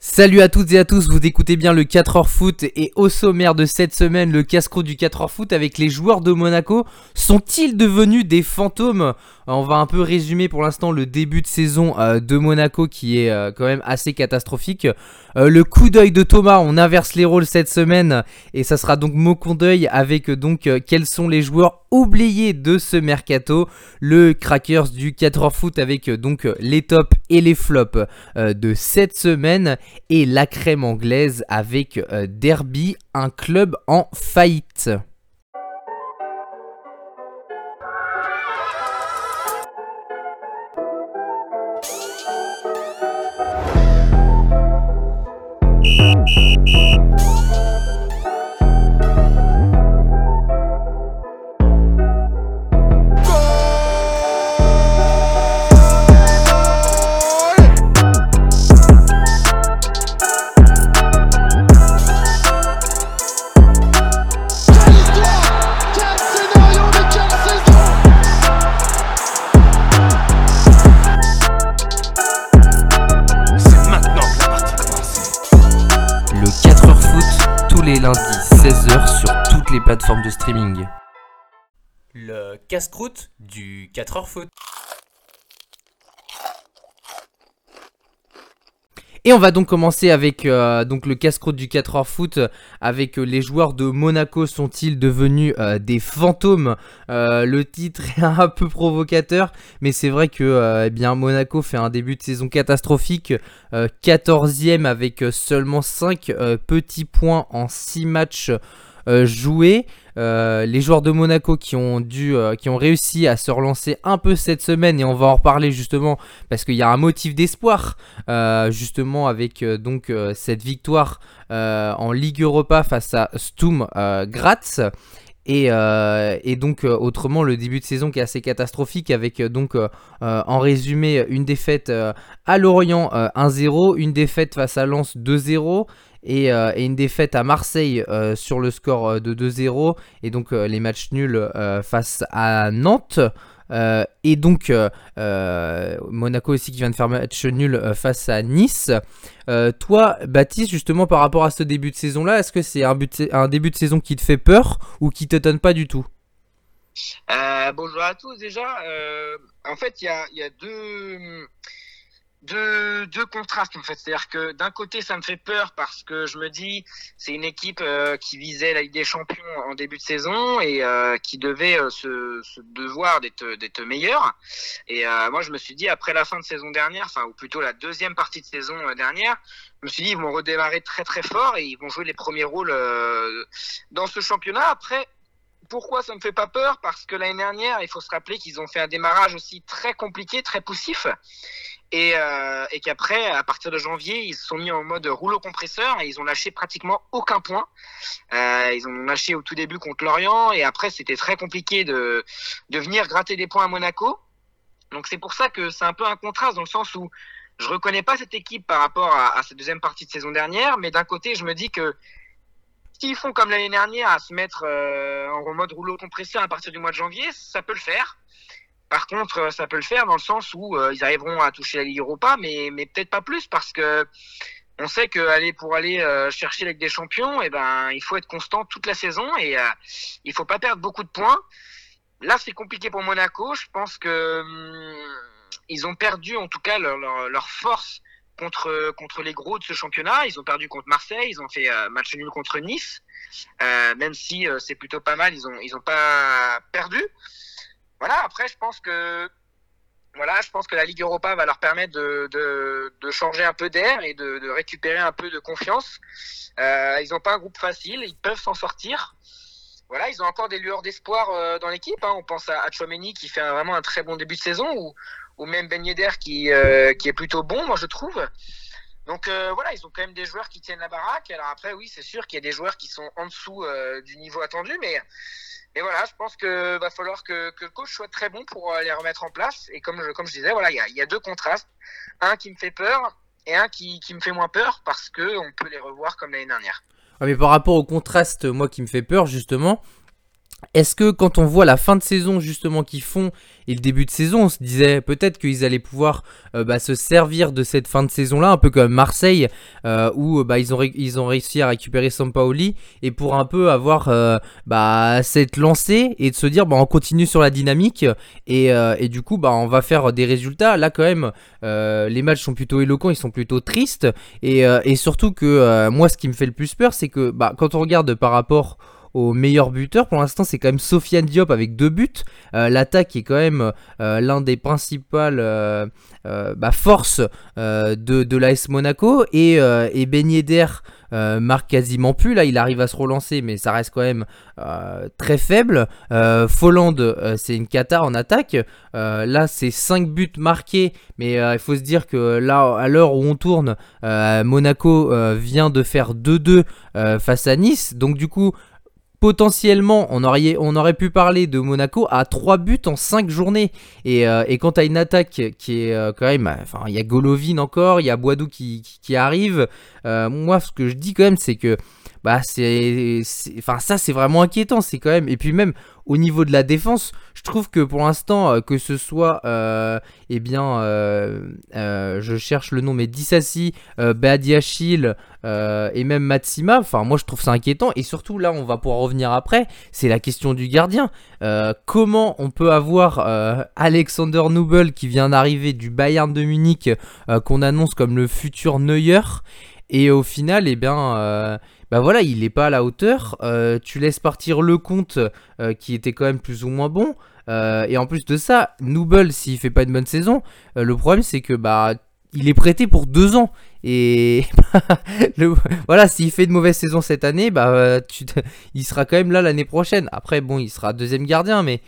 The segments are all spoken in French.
Salut à toutes et à tous, vous écoutez bien le 4h foot et au sommaire de cette semaine le casse-croûte du 4h foot avec les joueurs de Monaco. Sont-ils devenus des fantômes? On va un peu résumer pour l'instant le début de saison euh, de Monaco qui est euh, quand même assez catastrophique. Euh, le coup d'œil de Thomas, on inverse les rôles cette semaine et ça sera donc mon coup d'œil avec donc quels sont les joueurs oubliés de ce mercato. Le Crackers du 4h foot avec donc les tops et les flops de cette semaine et la crème anglaise avec euh, Derby, un club en faillite. Música de streaming. Le casse-croûte du 4h foot. Et on va donc commencer avec euh, donc le casse-croûte du 4h foot avec euh, les joueurs de Monaco sont-ils devenus euh, des fantômes? Le titre est un peu provocateur, mais c'est vrai que eh bien Monaco fait un début de saison catastrophique, 14e avec seulement 5 petits points en 6 matchs jouer. Euh, les joueurs de Monaco qui ont dû, euh, qui ont réussi à se relancer un peu cette semaine et on va en reparler justement parce qu'il y a un motif d'espoir justement avec donc cette victoire en Ligue Europa face à Stum Graz. Et, donc autrement le début de saison qui est assez catastrophique avec donc en résumé une défaite à Lorient 1-0, une défaite face à Lens 2-0 euh, et, une défaite à Marseille euh, sur le score euh, de 2-0 et donc les matchs nuls face à Nantes. et donc Monaco aussi qui vient de faire match nul face à Nice. toi, Baptiste, justement par rapport à ce début de saison-là, est-ce que c'est un, début de saison qui te fait peur ou qui te donne pas du tout? Bonjour à tous déjà. en fait, il y a, deux deux, deux contrastes en fait. C'est-à-dire que d'un côté, ça me fait peur parce que je me dis, c'est une équipe euh, qui visait la Ligue des Champions en début de saison et euh, qui devait euh, se, se, devoir d'être d'être meilleur. Et moi, je me suis dit après la fin de saison dernière, enfin ou plutôt la deuxième partie de saison dernière, je me suis dit ils vont redémarrer très très fort et ils vont jouer les premiers rôles dans ce championnat. Après, pourquoi ça me fait pas peur? Parce que l'année dernière, il faut se rappeler qu'ils ont fait un démarrage aussi très compliqué, très poussif et, euh, et qu'après, à partir de janvier, ils se sont mis en mode rouleau compresseur et ils ont lâché pratiquement aucun point. Euh, ils ont lâché au tout début contre Lorient et après, c'était très compliqué de, de venir gratter des points à Monaco. Donc c'est pour ça que c'est un peu un contraste dans le sens où je reconnais pas cette équipe par rapport à, à cette deuxième partie de saison dernière, mais d'un côté, je me dis que s'ils font comme l'année dernière à se mettre euh, en mode rouleau compresseur à partir du mois de janvier, ça peut le faire. Par contre, euh, ça peut le faire dans le sens où euh, ils arriveront à toucher la Ligue Europa, mais, mais peut-être pas plus parce que on sait que aller pour aller euh, chercher la Ligue des Champions, eh ben il faut être constant toute la saison et euh, il faut pas perdre beaucoup de points. Là, c'est compliqué pour Monaco. Je pense que hum, ils ont perdu en tout cas leur, leur, force contre contre les gros de ce championnat. Ils ont perdu contre Marseille, ils ont fait match nul contre Nice. même si c'est plutôt pas mal, ils ont ils ont pas perdu voilà, après, je pense que voilà, je pense que la Ligue Europa va leur permettre de, changer un peu d'air et de, récupérer un peu de confiance. Euh, ils n'ont pas un groupe facile, ils peuvent s'en sortir. Voilà, ils ont encore des lueurs d'espoir euh, dans l'équipe. Hein. On pense à, à qui fait vraiment un très bon début de saison, ou, ou même Ben Yedder qui, euh, qui est plutôt bon, moi je trouve. Donc euh, voilà, ils ont quand même des joueurs qui tiennent la baraque. Alors après, oui, c'est sûr qu'il y a des joueurs qui sont en dessous euh, du niveau attendu, mais et voilà, je pense que va falloir que, le coach soit très bon pour euh, les remettre en place. Et comme je, disais, voilà, il y a, deux contrastes. Un qui me fait peur et un qui, me fait moins peur parce que on peut les revoir comme l'année dernière. mais par rapport au contraste, moi qui me fait peur justement, est-ce que quand on voit la fin de saison justement qu'ils font et le début de saison, on se disait peut-être qu'ils allaient pouvoir euh, bah, se servir de cette fin de saison-là, un peu comme Marseille, euh, où bah, ils, ont réussi à récupérer Sampaoli et pour un peu avoir euh, bah, cette lancée et de se dire on continue sur la dynamique et, du coup bah, on va faire des résultats. Là quand même, les matchs sont plutôt éloquents, ils sont plutôt tristes et, surtout que moi ce qui me fait le plus peur, c'est que quand on regarde par rapport au meilleur buteur. Pour l'instant, c'est quand même Sofiane Diop avec deux buts. Euh, l'attaque est quand même euh, l'un des principales euh, bah, forces de, de l'AS Monaco. Et, et Ben marque quasiment plus. Là, il arrive à se relancer, mais ça reste quand même très faible. Folland, c'est une cata en attaque. là, c'est 5 buts marqués, mais il faut se dire que là, à l'heure où on tourne, Monaco vient de faire 2-2 face à Nice. Donc, du coup, potentiellement, on aurait, on aurait pu parler de Monaco à 3 buts en 5 journées. Et, euh, et quand tu une attaque qui est euh, quand même. Enfin, il y a Golovin encore, il y a Boadou qui, qui, arrive. Euh, moi, ce que je dis quand même, c'est que. Bah, c'est. Enfin, ça, c'est vraiment inquiétant. C'est quand même. Et puis, même au niveau de la défense, je trouve que pour l'instant, euh, que ce soit, euh, eh bien, euh, je cherche le nom, mais Dissassi, Badiachil et même Matsima, enfin, moi je trouve ça inquiétant. Et surtout, là, on va pouvoir revenir après, c'est la question du gardien. comment on peut avoir Alexander Nubel qui vient d'arriver du Bayern de Munich, qu'on annonce comme le futur Neuer, et au final, eh bien bah voilà, il n'est pas à la hauteur. Euh, tu laisses partir le compte euh, qui était quand même plus ou moins bon. Euh, et en plus de ça, Nouble, s'il fait pas une bonne saison, le problème c'est que bah il est prêté pour deux ans. Et voilà, s'il fait une mauvaise saison cette année, bah il sera quand même là l'année prochaine. Après, bon, il sera deuxième gardien, mais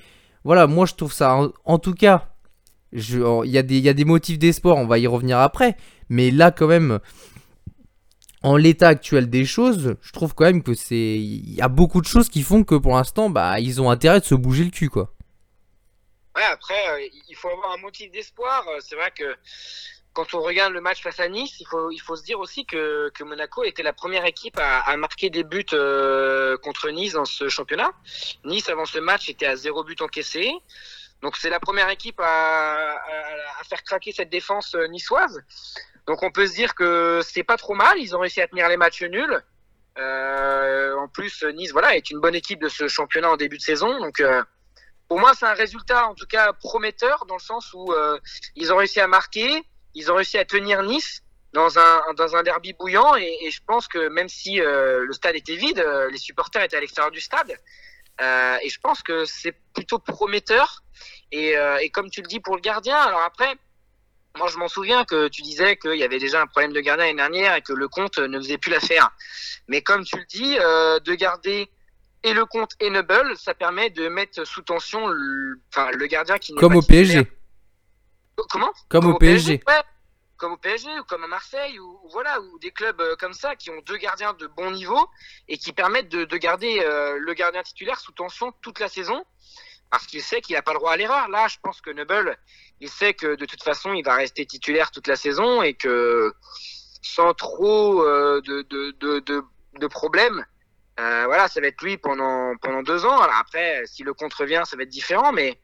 voilà, moi je trouve ça, en, tout cas, il y, a des motifs d'espoir, on va y revenir après. Mais là, quand même, en l'état actuel des choses, je trouve quand même que c'est. Il y a beaucoup de choses qui font que pour l'instant, bah, ils ont intérêt de se bouger le cul, quoi. Ouais, après, euh, il faut avoir un motif d'espoir. Euh, c'est vrai que quand on regarde le match face à Nice, il faut, il faut se dire aussi que, que Monaco était la première équipe à, marquer des buts euh, contre Nice dans ce championnat. Nice, avant ce match, était à zéro but encaissé. Donc c'est la première équipe à, à, à, faire craquer cette défense niçoise. Donc on peut se dire que c'est pas trop mal. Ils ont réussi à tenir les matchs nuls. Euh, en plus, Nice, voilà, est une bonne équipe de ce championnat en début de saison. Donc euh, pour moi, c'est un résultat en tout cas prometteur dans le sens où euh, ils ont réussi à marquer, ils ont réussi à tenir Nice dans un dans un derby bouillant et, je pense que même si le stade était vide, les supporters étaient à l'extérieur du stade. et je pense que c'est plutôt prometteur. Et, et comme tu le dis pour le gardien, alors après moi, je m'en souviens que tu disais qu'il y avait déjà un problème de gardien l'année dernière et que le compte ne faisait plus l'affaire. Mais comme tu le dis, euh, de garder et le compte et Noble, ça permet de mettre sous tension le, enfin, le gardien qui Comme au PSG. Comment? Comme, au PSG. Comme au PSG ou comme à Marseille ou, voilà ou des clubs euh, comme ça qui ont deux gardiens de bon niveau et qui permettent de, de garder euh, le gardien titulaire sous tension toute la saison parce qu'il sait qu'il n'a pas le droit à l'erreur. Là, je pense que Noble, il sait que de toute façon, il va rester titulaire toute la saison et que sans trop euh, de, de, de, de, problèmes, euh, voilà, ça va être lui pendant, pendant deux ans. Alors après, si le contre vient, ça va être différent, mais,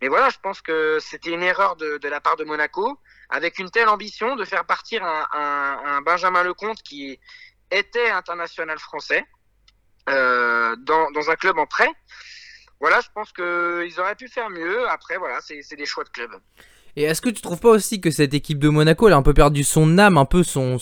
mais voilà, je pense que c'était une erreur de, de la part de Monaco, avec une telle ambition de faire partir un, un, un Benjamin Lecomte qui était international français euh, dans, dans un club en prêt voilà, je pense qu'ils auraient pu faire mieux. Après, voilà, c'est des choix de club. Et est-ce que tu trouves pas aussi que cette équipe de Monaco, elle a un peu perdu son âme, un peu son,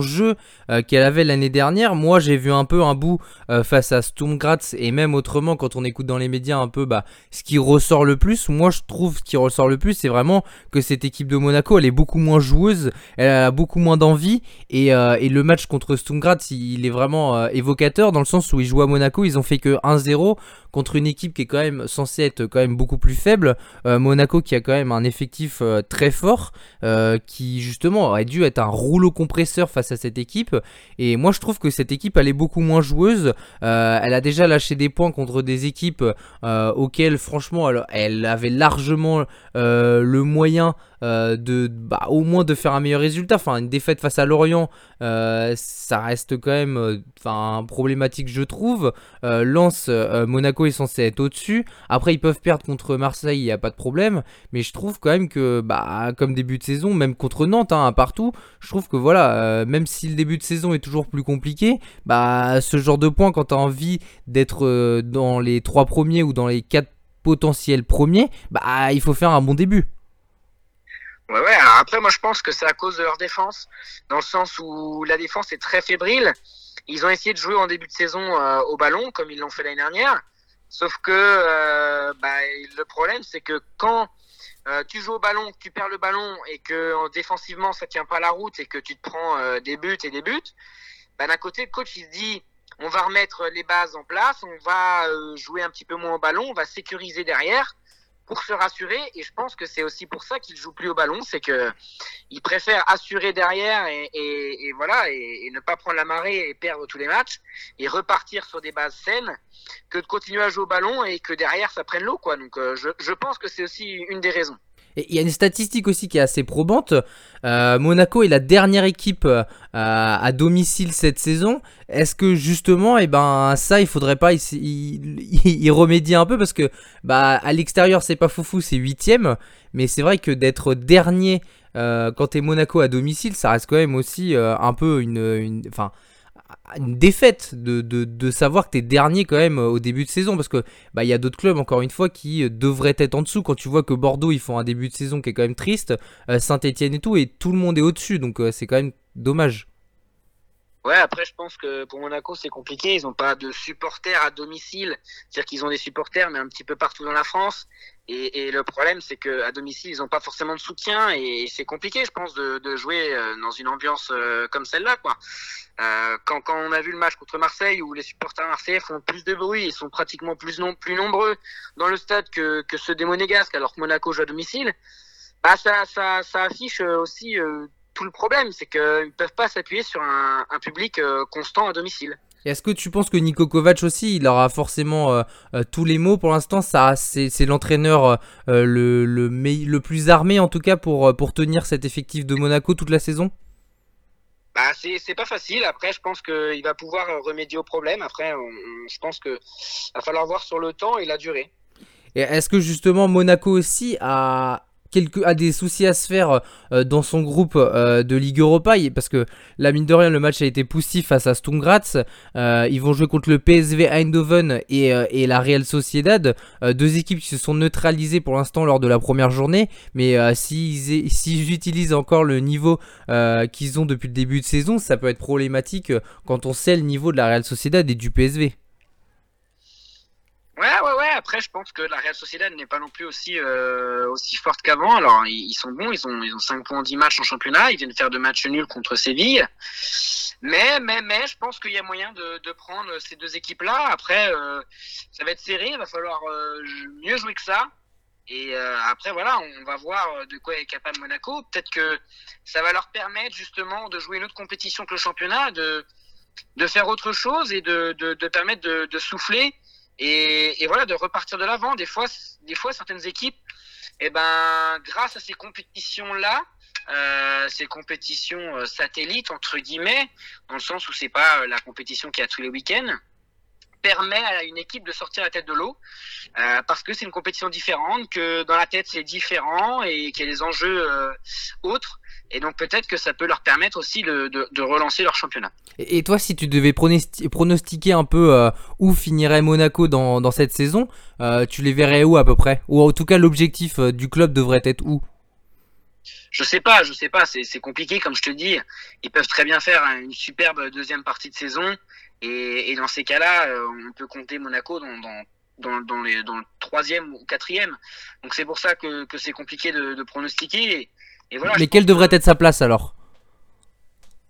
jeu euh, qu'elle avait l'année dernière? Moi, j'ai vu un peu un bout euh, face à Sturm Graz et même autrement, quand on écoute dans les médias un peu bah, ce qui ressort le plus. Moi, je trouve ce qui ressort le plus, c'est vraiment que cette équipe de Monaco, elle est beaucoup moins joueuse, elle a beaucoup moins d'envie. Et, euh, le match contre Sturm Graz, il est vraiment évocateur dans le sens où ils jouent à Monaco, ils ont fait que 1-0 contre une équipe qui est quand même censée être quand même beaucoup plus faible. Monaco qui a quand même un effet euh, très fort euh, qui justement aurait dû être un rouleau compresseur face à cette équipe. Et moi je trouve que cette équipe elle est beaucoup moins joueuse. Euh, elle a déjà lâché des points contre des équipes auxquelles franchement elle avait largement le moyen euh, de bah, au moins de faire un meilleur résultat. Enfin, une défaite face à Lorient, euh, ça reste quand même enfin problématique, je trouve. Lens, Monaco est censé être au-dessus. Après, ils peuvent perdre contre Marseille, il n'y a pas de problème. Mais je trouve quand même que, bah, comme début de saison, même contre Nantes, hein, partout, je trouve que voilà, même si le début de saison est toujours plus compliqué, bah, ce genre de points, quand tu as envie d'être dans les trois premiers ou dans les quatre potentiel premier, bah il faut faire un bon début. Ouais, ouais, après, moi je pense que c'est à cause de leur défense, dans le sens où la défense est très fébrile. Ils ont essayé de jouer en début de saison euh, au ballon, comme ils l'ont fait l'année dernière. Sauf que euh, bah, le problème, c'est que quand euh, tu joues au ballon, que tu perds le ballon et que défensivement ça tient pas la route et que tu te prends des buts et des buts, bah, d'un côté, le coach il se dit on va remettre les bases en place, on va euh, jouer un petit peu moins au ballon, on va sécuriser derrière pour se rassurer. Et je pense que c'est aussi pour ça qu'il joue plus au ballon, c'est que il préfère assurer derrière et, voilà et, ne pas prendre la marée et perdre tous les matchs et repartir sur des bases saines que de continuer à jouer au ballon et que derrière ça prenne l'eau quoi. Donc euh, je pense que c'est aussi une des raisons. Il y a une statistique aussi qui est assez probante. Euh, Monaco est la dernière équipe euh, à domicile cette saison. Est-ce que justement, et eh ben ça, il faudrait pas y, remédier un peu parce que bah à l'extérieur c'est pas foufou, c'est huitième, mais c'est vrai que d'être dernier euh, quand t'es Monaco à domicile, ça reste quand même aussi un peu une, enfin une défaite de, de, savoir que t'es dernier quand même euh, au début de saison parce que bah il y a d'autres clubs encore une fois qui euh, devraient être en dessous quand tu vois que Bordeaux ils font un début de saison qui est quand même triste euh, Saint-Etienne et tout et tout le monde est au dessus donc c'est quand même dommage Ouais, après, je pense que pour Monaco, c'est compliqué. Ils n'ont pas de supporters à domicile. C'est-à-dire qu'ils ont des supporters, mais un petit peu partout dans la France. Et, le problème, c'est qu'à domicile, ils n'ont pas forcément de soutien. Et c'est compliqué, je pense, de, jouer euh, dans une ambiance euh, comme celle-là. Euh, quand, on a vu le match contre Marseille, où les supporters marseillais font plus de bruit, ils sont pratiquement plus, nombreux dans le stade que, ceux des Monégasques, alors que Monaco joue à domicile, bah ça, affiche aussi tout le problème, c'est qu'ils ne peuvent pas s'appuyer sur un, public constant à domicile. Est-ce que tu penses que Niko Kovac aussi, il aura forcément euh, euh, tous les mots pour l'instant Ça, c'est l'entraîneur le, le, le, plus armé en tout cas pour, pour tenir cet effectif de Monaco toute la saison? Bah, c'est pas facile. Après, je pense qu'il va pouvoir remédier au problème. Après, je pense qu'il va falloir voir sur le temps et la durée. Et est-ce que justement Monaco aussi a, quelques, a des soucis à se faire euh, dans son groupe euh, de Ligue Europa. Parce que la mine de rien le match a été poussif face à Sturm euh, ils vont jouer contre le PSV Eindhoven et, et la Real Sociedad. Deux équipes qui se sont neutralisées pour l'instant lors de la première journée. Mais s'ils si utilisent encore le niveau qu'ils ont depuis le début de saison ça peut être problématique quand on sait le niveau de la Real Sociedad et du PSV Ouais, ouais, ouais. Après, je pense que la Real Sociedad n'est pas non plus aussi euh, aussi forte qu'avant. Alors, ils, sont bons. Ils ont ils ont 5 points en 10 matchs en championnat. Ils viennent faire deux matchs nuls contre Séville. Mais, mais, mais, je pense qu'il y a moyen de, de prendre ces deux équipes-là. Après, euh, ça va être serré. Il va falloir euh, mieux jouer que ça. Et après, voilà, on va voir de quoi est capable Monaco. Peut-être que ça va leur permettre justement de jouer une autre compétition que le championnat, de de faire autre chose et de, de, de permettre de, de souffler et, voilà, de repartir de l'avant. Des fois, des fois, certaines équipes, eh ben, grâce à ces compétitions-là, euh, ces compétitions euh, satellites entre guillemets, dans le sens où c'est pas euh, la compétition qui a tous les week-ends, permet à une équipe de sortir la tête de l'eau euh, parce que c'est une compétition différente, que dans la tête c'est différent et qu'il y a des enjeux euh, autres. Et donc peut-être que ça peut leur permettre aussi de, de, relancer leur championnat. Et toi, si tu devais pronostiquer un peu euh, où finirait Monaco dans, dans cette saison, tu les verrais où à peu près? Ou en tout cas, l'objectif du club devrait être où? Je sais pas, je sais pas, c'est compliqué comme je te dis. Ils peuvent très bien faire une superbe deuxième partie de saison et, et dans ces cas-là, euh, on peut compter Monaco dans, dans, dans, dans, les, dans le troisième ou quatrième. Donc c'est pour ça que, que c'est compliqué de, de pronostiquer. Et, voilà, Mais quelle devrait être sa place alors?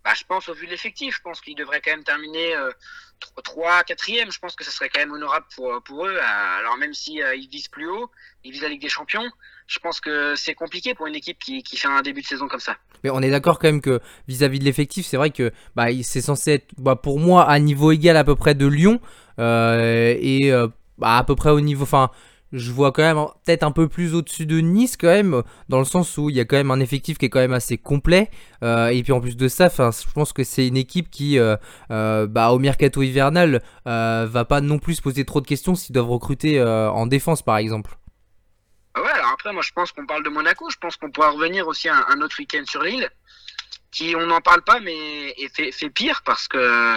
Bah, Je pense au vu de l'effectif, je pense qu'il devrait quand même terminer euh, 3, 4 Je pense que ce serait quand même honorable pour, pour eux. Alors même si euh, ils visent plus haut, ils visent la Ligue des Champions, je pense que c'est compliqué pour une équipe qui, qui, fait un début de saison comme ça. Mais on est d'accord quand même que vis-à-vis de l'effectif, c'est vrai que bah, c'est censé être bah, pour moi à niveau égal à peu près de Lyon euh, et euh, bah, à peu près au niveau, enfin je vois quand même peut-être un peu plus au-dessus de Nice quand même, dans le sens où il y a quand même un effectif qui est quand même assez complet. Euh, et puis en plus de ça, je pense que c'est une équipe qui, bah, au mercato hivernal, va pas non plus se poser trop de questions s'ils doivent recruter en défense par exemple. Après, moi je pense qu'on parle de Monaco, je pense qu'on pourra revenir aussi un, autre week-end sur l'île qui on n'en parle pas mais fait, pire parce que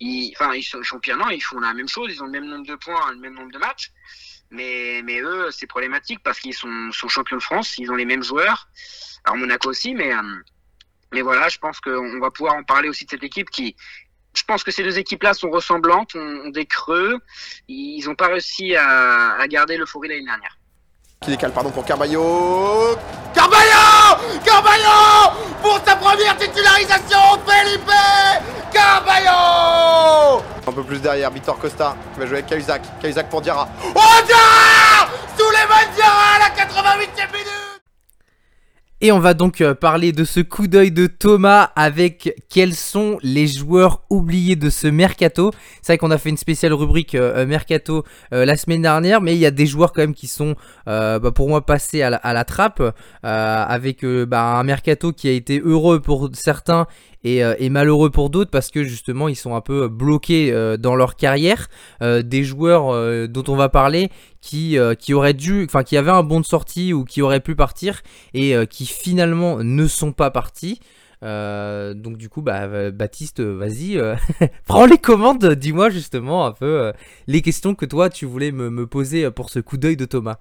ils, enfin ils sont championnats, ils font la même chose, ils ont le même nombre de points, le même nombre de matchs. Mais, eux, c'est problématique parce qu'ils sont, sont, champions de France, ils ont les mêmes joueurs. Alors Monaco aussi, mais, euh, mais voilà, je pense qu'on va pouvoir en parler aussi de cette équipe qui, je pense que ces deux équipes-là sont ressemblantes, ont, des creux. Ils n'ont pas réussi à, à garder l'euphorie l'année dernière. Qui décale, pardon, pour Carballo. Carballo Carballo Pour sa première titularisation, Felipe Carballo Un peu plus derrière, Victor Costa qui va jouer avec Cahuzac. Cahuzac pour Diarra. Oh Diarra Sous les mains de Diarra à la 88e minute et on va donc euh, parler de ce coup d'œil de Thomas avec quels sont les joueurs oubliés de ce mercato. C'est vrai qu'on a fait une spéciale rubrique euh, euh, mercato la semaine dernière, mais il y a des joueurs quand même qui sont bah, pour moi passés à la, trappe avec bah, un mercato qui a été heureux pour certains euh, et, malheureux pour d'autres parce que justement ils sont un peu bloqués euh, dans leur carrière. Euh, des joueurs dont on va parler qui, qui auraient dû, enfin qui avaient un bon de sortie ou qui auraient pu partir et qui finalement ne sont pas partis. donc du coup, bah, Baptiste, vas-y, prends les commandes, dis-moi justement un peu les questions que toi tu voulais me poser pour ce coup d'œil de Thomas.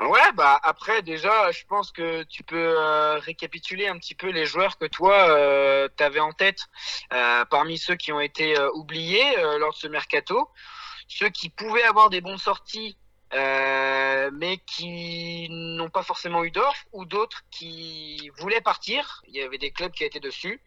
Ouais, bah après déjà, je pense que tu peux euh, récapituler un petit peu les joueurs que toi euh, tu avais en tête euh, parmi ceux qui ont été euh, oubliés lors de ce mercato, ceux qui pouvaient avoir des bons sorties euh, mais qui n'ont pas forcément eu d'offre, ou d'autres qui voulaient partir. Il y avait des clubs qui étaient dessus,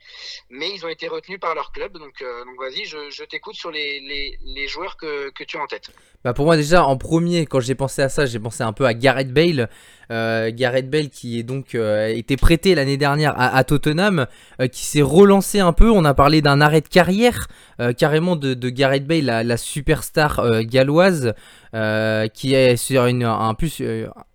mais ils ont été retenus par leur club. Donc, euh, donc vas-y, je, je t'écoute sur les, les, les, joueurs que, que tu as en tête. Bah pour moi déjà, en premier, quand j'ai pensé à ça, j'ai pensé un peu à Gareth Bale. Euh, Gareth Bale qui est donc euh, été prêté l'année dernière à, Tottenham, euh, qui s'est relancé un peu. On a parlé d'un arrêt de carrière carrément de, Gareth Bale, la, la superstar galloise, qui est sur une, un plus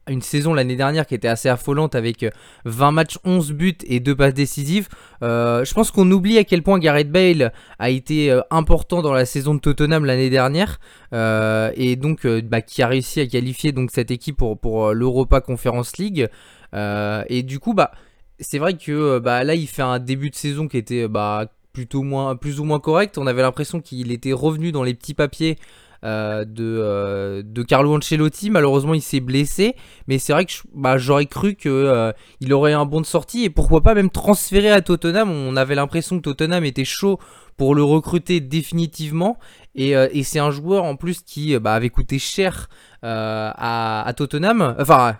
une saison l'année dernière qui était assez affolante avec 20 matchs, 11 buts et 2 passes décisives. je pense qu'on oublie à quel point Gareth Bale a été important dans la saison de Tottenham l'année dernière et donc bah, qui a réussi à qualifier donc cette équipe pour, l'Europa Conference League. Euh, et du coup, bah, c'est vrai que euh, bah, là, il fait un début de saison qui était bah, plutôt moins, plus ou moins correct. On avait l'impression qu'il était revenu dans les petits papiers euh, de, de Carlo Ancelotti. Malheureusement, il s'est blessé. Mais c'est vrai que bah, j'aurais cru qu'il il aurait un bon de sortie. Et pourquoi pas même transférer à Tottenham. On avait l'impression que Tottenham était chaud pour le recruter définitivement. Et, et c'est un joueur en plus qui bah, avait coûté cher euh, à, Tottenham, enfin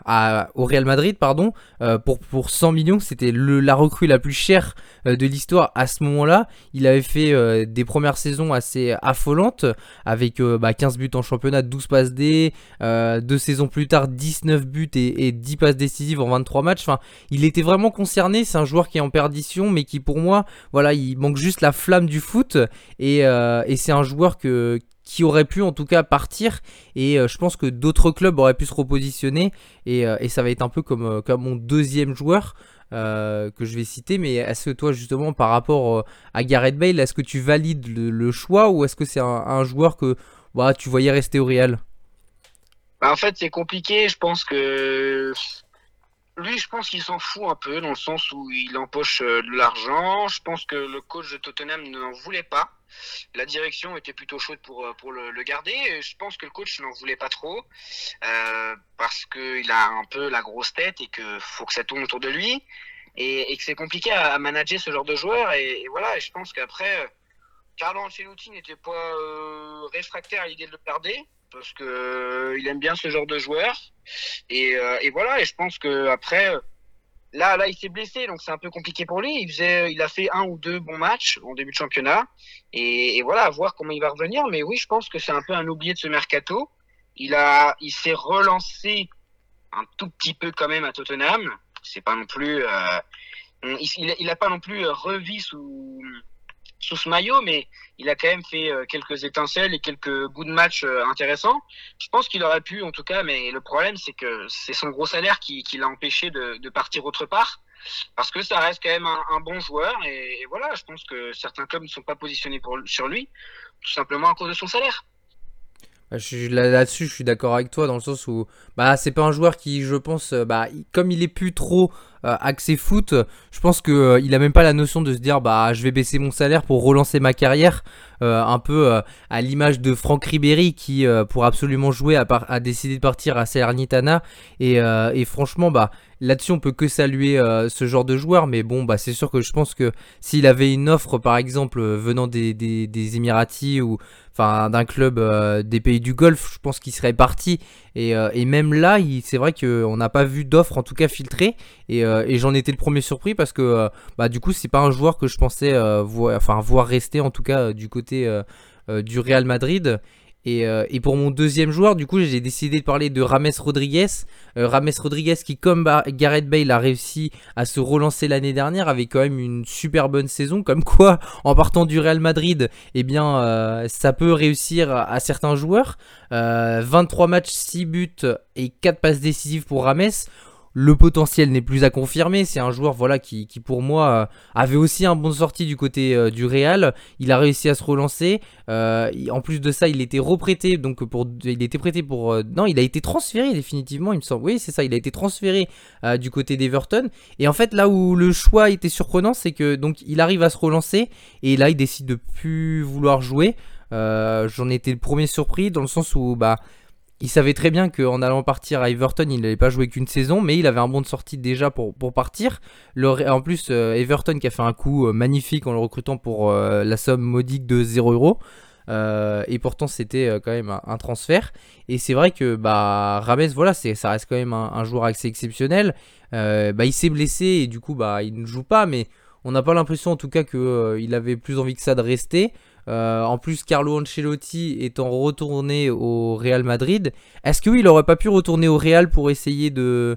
au Real Madrid, pardon, euh, pour, pour 100 millions. C'était la recrue la plus chère euh, de l'histoire à ce moment-là. Il avait fait des premières saisons assez affolantes, avec 15 bah, buts en championnat, 12 passes D, deux saisons plus tard, 19 buts et, 10 passes décisives en 23 matchs. Enfin, il était vraiment concerné. C'est un joueur qui est en perdition, mais qui pour moi, voilà, il manque juste la flamme du foot. Et, et c'est un joueur que qui aurait pu en tout cas partir. Et euh, je pense que d'autres clubs auraient pu se repositionner. Et, euh, ça va être un peu comme, euh, mon deuxième joueur que je vais citer. Mais est-ce que toi justement par rapport à Gareth Bale est-ce que tu valides le, choix ou est-ce que c'est un, joueur que bah, tu voyais rester au Real? Bah, En fait c'est compliqué. Je pense que lui, je pense qu'il s'en fout un peu dans le sens où il empoche de l'argent. Je pense que le coach de Tottenham n'en voulait pas. La direction était plutôt chaude pour, euh, pour le, garder. Et je pense que le coach n'en voulait pas trop euh, parce qu'il a un peu la grosse tête et qu'il faut que ça tourne autour de lui et, que c'est compliqué à, manager ce genre de joueur. Et, voilà, et je pense qu'après, euh, Carlo Ancelotti n'était pas réfractaire à l'idée de le garder parce que il aime bien ce genre de joueur. Et, voilà, et je pense que après Là, là, il s'est blessé, donc c'est un peu compliqué pour lui. Il faisait, il a fait un ou deux bons matchs en début de championnat, et, voilà, à voir comment il va revenir. Mais oui, je pense que c'est un peu un oublié de ce mercato. Il il s'est relancé un tout petit peu quand même à Tottenham. C'est pas non plus, euh, il, il, a pas non plus revu sous sous ce maillot, mais il a quand même fait euh, quelques étincelles et quelques bouts de match euh, intéressants. Je pense qu'il aurait pu, en tout cas, mais le problème, c'est que c'est son gros salaire qui, l'a empêché de, partir autre part. Parce que ça reste quand même un, bon joueur. Et, voilà, je pense que certains clubs ne sont pas positionnés pour, sur lui, tout simplement à cause de son salaire. Bah, là-dessus, je suis d'accord avec toi dans le sens où bah c'est pas un joueur qui, je pense, euh, bah comme il est plus trop axé foot, je pense que euh, il a même pas la notion de se dire bah je vais baisser mon salaire pour relancer ma carrière, un peu à l'image de Franck Ribéry qui pour absolument jouer a, décidé de partir à Salernitana. Et franchement bah là-dessus on peut que saluer ce genre de joueur mais bon bah c'est sûr que je pense que s'il avait une offre par exemple venant des, des, Émiratis ou d'un club euh, des pays du Golfe, je pense qu'il serait parti. Et, euh, même là, c'est vrai qu'on n'a pas vu d'offres en tout cas filtrées. Et, euh, j'en étais le premier surpris parce que bah, du coup, c'est pas un joueur que je pensais voir rester en tout cas du côté du Real Madrid. Euh, et, pour mon deuxième joueur, du coup, j'ai décidé de parler de Rames Rodriguez. Euh, Rames Rodriguez qui, comme Gareth Bale, a réussi à se relancer l'année dernière avec quand même une super bonne saison. Comme quoi, en partant du Real Madrid, eh bien, euh, ça peut réussir à, certains joueurs. 23 matchs, 6 buts et 4 passes décisives pour Rames. Le potentiel n'est plus à confirmer. C'est un joueur voilà qui, pour moi euh, avait aussi un bon sortie du côté euh, du Real. Il a réussi à se relancer. Euh, en plus de ça, il était reprêté donc pour il était prêté pour non, il a été transféré définitivement, il me semble. Oui, c'est ça, il a été transféré du côté d'Everton. Et en fait, là où le choix était surprenant, c'est que donc il arrive à se relancer et là il décide de plus vouloir jouer. J'en étais le premier surpris dans le sens où bah il savait très bien qu'en allant partir à Everton, il n'allait pas jouer qu'une saison, mais il avait un bon de sortie déjà pour, partir. en plus, euh, Everton qui a fait un coup euh, magnifique en le recrutant pour euh, la somme modique de 0 euros. et pourtant, c'était quand même un, transfert. Et c'est vrai que bah, Rames, voilà, ça reste quand même un, joueur assez exceptionnel. bah, il s'est blessé et du coup, bah, il ne joue pas, mais on n'a pas l'impression en tout cas qu'il avait plus envie que ça de rester. Euh, en plus, Carlo Ancelotti étant retourné au Real Madrid, est-ce qu'il il aurait pas pu retourner au Real pour essayer de,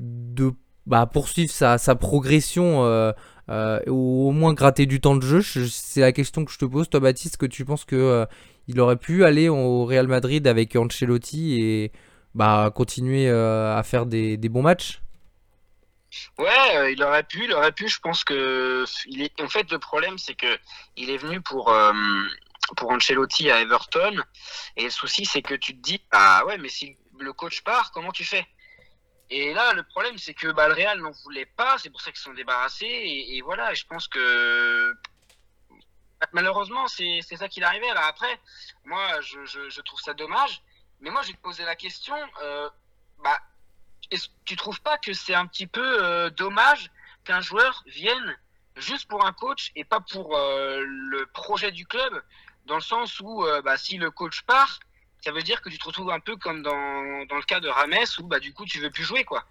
de bah, poursuivre sa, progression euh, euh, ou au moins gratter du temps de jeu? C'est la question que je te pose, toi Baptiste, que tu penses que il aurait pu aller au Real Madrid avec Ancelotti et bah, continuer à faire des bons matchs? Ouais, euh, il aurait pu, il aurait pu. Je pense que. En fait, le problème, c'est que il est venu pour euh, pour Ancelotti à Everton, et le souci, c'est que tu te dis, ah ouais, mais si le coach part, comment tu fais? Et là, le problème, c'est que bah, le Real n'en voulait pas, c'est pour ça qu'ils sont débarrassés, et, voilà. je pense que malheureusement, c'est ça qui arrivé. Alors après, moi, je, je, je, trouve ça dommage, mais moi, j'ai posé la question. Euh, bah, est-ce que tu trouves pas que c'est un petit peu euh, dommage qu'un joueur vienne juste pour un coach et pas pour euh, le projet du club? Dans le sens où euh, bah, si le coach part ça veut dire que tu te retrouves un peu comme dans, dans le cas de Rames où bah, du coup tu veux plus jouer quoi.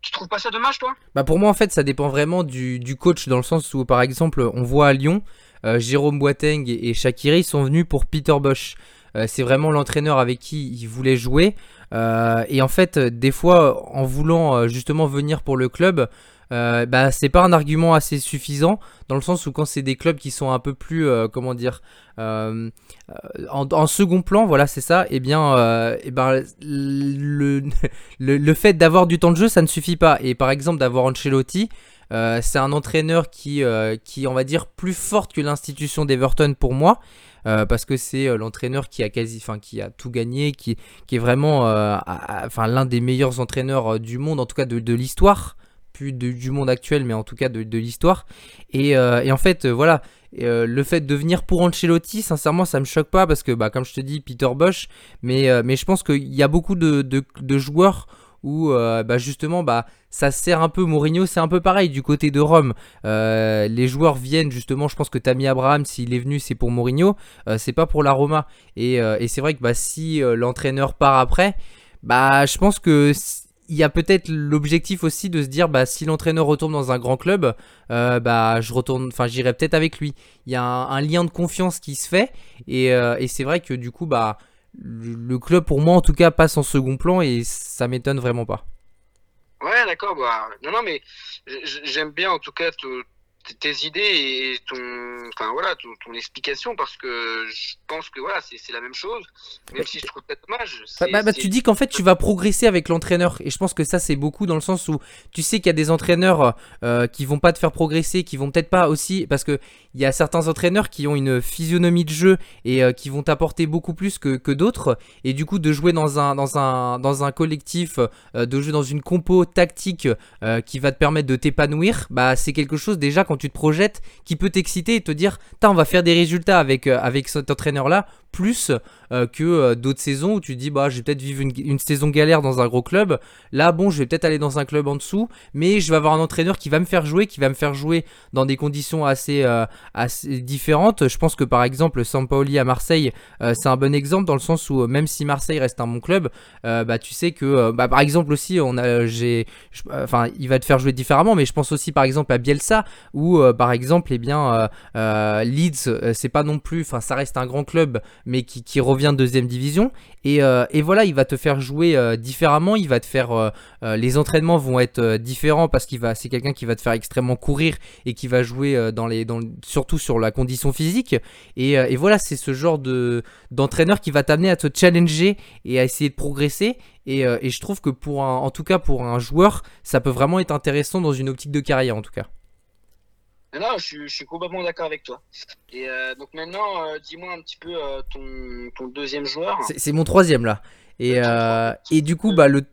Tu trouves pas ça dommage toi? Bah pour moi en fait ça dépend vraiment du, du, coach dans le sens où par exemple on voit à Lyon Jérôme Boateng et, et Shakiri sont venus pour Peter Bosch. C'est vraiment l'entraîneur avec qui il voulait jouer euh, et en fait, des fois, en voulant euh, justement venir pour le club, euh, bah, c'est pas un argument assez suffisant dans le sens où quand c'est des clubs qui sont un peu plus comment dire en, second plan voilà c'est ça et eh bien, eh ben le, le, le, fait d'avoir du temps de jeu ça ne suffit pas. Et par exemple d'avoir Ancelotti c'est un entraîneur qui qui on va dire plus forte que l'institution d'Everton pour moi euh, parce que c'est euh, l'entraîneur qui a quasi, enfin qui a tout gagné, qui, est vraiment, euh, l'un des meilleurs entraîneurs du monde, en tout cas de, l'histoire, plus du monde actuel, mais en tout cas de, l'histoire. Et, en fait, voilà, le fait de venir pour Ancelotti, sincèrement, ça me choque pas parce que, bah, comme je te dis, Peter Bosch, mais, mais je pense qu'il y a beaucoup de joueurs où euh, bah, justement bah, ça sert un peu Mourinho, c'est un peu pareil du côté de Rome. Euh, les joueurs viennent justement, je pense que Tammy Abraham, s'il est venu, c'est pour Mourinho, euh, c'est pas pour la Roma. Et, c'est vrai que bah, si l'entraîneur part après, bah, je pense que il y a peut-être l'objectif aussi de se dire bah si l'entraîneur retourne dans un grand club bah je retourne enfin j'irai peut-être avec lui il y a un, lien de confiance qui se fait et, et c'est vrai que du coup bah le club pour moi en tout cas passe en second plan et ça m'étonne vraiment pas. Ouais, d'accord. Bah, non, non, mais j'aime bien en tout cas tes idées et ton, enfin voilà, ton, explication parce que je pense que voilà, c'est la même chose. Même si je trouve ça dommage. Bah, bah, bah tu dis qu'en fait tu vas progresser avec l'entraîneur et je pense que ça c'est beaucoup dans le sens où tu sais qu'il y a des entraîneurs euh, qui vont pas te faire progresser, qui vont peut-être pas aussi parce que il y a certains entraîneurs qui ont une physionomie de jeu et euh, qui vont t'apporter beaucoup plus que, que d'autres et du coup de jouer dans un dans un dans un collectif, euh, de jouer dans une compo tactique qui va te permettre de t'épanouir, bah c'est quelque chose déjà quand tu te projettes qui peut t'exciter et te dire, on va faire des résultats avec, euh, avec cet entraîneur-là, plus euh, que euh, d'autres saisons où tu dis bah je vais peut-être vivre une, saison galère dans un gros club. Là bon je vais peut-être aller dans un club en dessous, mais je vais avoir un entraîneur qui va me faire jouer, qui va me faire jouer dans des conditions assez, assez différentes. Je pense que par exemple Sampaoli à Marseille c'est un bon exemple dans le sens où même si Marseille reste un bon club, bah tu sais que bah, par exemple aussi on a j'ai enfin il va te faire jouer différemment, mais je pense aussi par exemple à Bielsa où par exemple eh bien Leeds c'est pas non plus, enfin ça reste un grand club mais qui, revient deuxième division. Et, euh, voilà, il va te faire jouer euh, différemment. Il va te faire. Euh, les entraînements vont être différents parce qu'il va. C'est quelqu'un qui va te faire extrêmement courir et qui va jouer dans les, dans, surtout sur la condition physique. Et, et voilà, c'est ce genre de d'entraîneur qui va t'amener à te challenger et à essayer de progresser. Et, et je trouve que pour un, en tout cas pour un joueur, ça peut vraiment être intéressant dans une optique de carrière en tout cas. Non, je, suis complètement d'accord avec toi. Et euh, donc maintenant, euh, dis-moi un petit peu euh, ton, deuxième joueur. C'est mon troisième là. Et, et du coup, bah, le,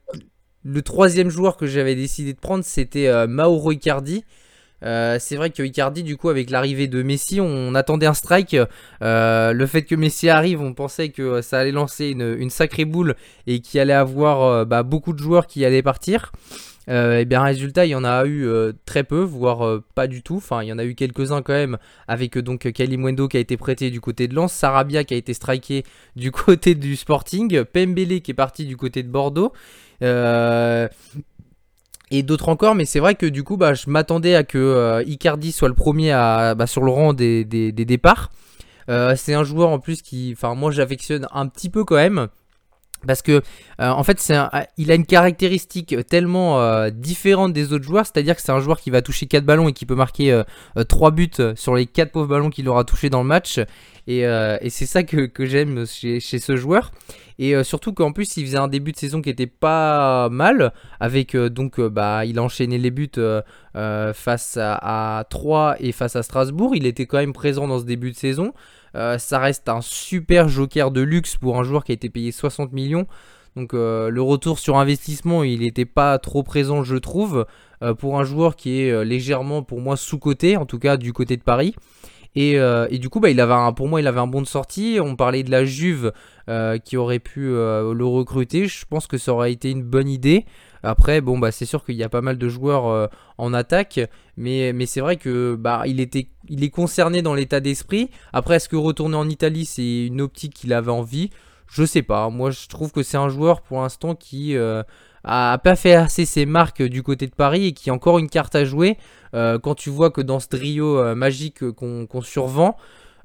le troisième joueur que j'avais décidé de prendre, c'était Mauro Icardi. c'est vrai que Icardi, du coup, avec l'arrivée de Messi, on attendait un strike. le fait que Messi arrive, on pensait que ça allait lancer une, sacrée boule et qu'il allait avoir bah, beaucoup de joueurs qui allaient partir. Euh, et bien résultat il y en a eu euh, très peu voire euh, pas du tout. Enfin il y en a eu quelques uns quand même avec donc Mwendo qui a été prêté du côté de Lens Sarabia qui a été striké du côté du Sporting Pembele qui est parti du côté de Bordeaux et d'autres encore. Mais c'est vrai que du coup bah, je m'attendais à que Icardi soit le premier à, bah, sur le rang des, des départs. C'est un joueur en plus qui enfin moi j'affectionne un petit peu quand même parce que euh, en fait, c'est il a une caractéristique tellement euh, différente des autres joueurs, c'est-à-dire que c'est un joueur qui va toucher 4 ballons et qui peut marquer 3 euh, buts sur les 4 pauvres ballons qu'il aura touché dans le match. Et, c'est ça que, j'aime chez, ce joueur. Et surtout qu'en plus, il faisait un début de saison qui était pas mal. Avec donc, bah, il a enchaîné les buts face à, à 3 et face à Strasbourg. Il était quand même présent dans ce début de saison. Euh, ça reste un super joker de luxe pour un joueur qui a été payé 60 millions. Donc euh, le retour sur investissement, il n'était pas trop présent, je trouve, euh, pour un joueur qui est légèrement, pour moi, sous-côté, en tout cas du côté de Paris. Et, du coup, bah, il avait pour moi, il avait un bon de sortie. On parlait de la Juve qui aurait pu le recruter. Je pense que ça aurait été une bonne idée. Après, bon, bah, c'est sûr qu'il y a pas mal de joueurs euh, en attaque, mais, c'est vrai que bah, il, était, il est concerné dans l'état d'esprit. Après, est-ce que retourner en Italie, c'est une optique qu'il avait envie? Je sais pas. Moi, je trouve que c'est un joueur pour l'instant qui euh, a pas fait assez ses marques du côté de Paris et qui a encore une carte à jouer. Euh, quand tu vois que dans ce trio magique qu'on survend,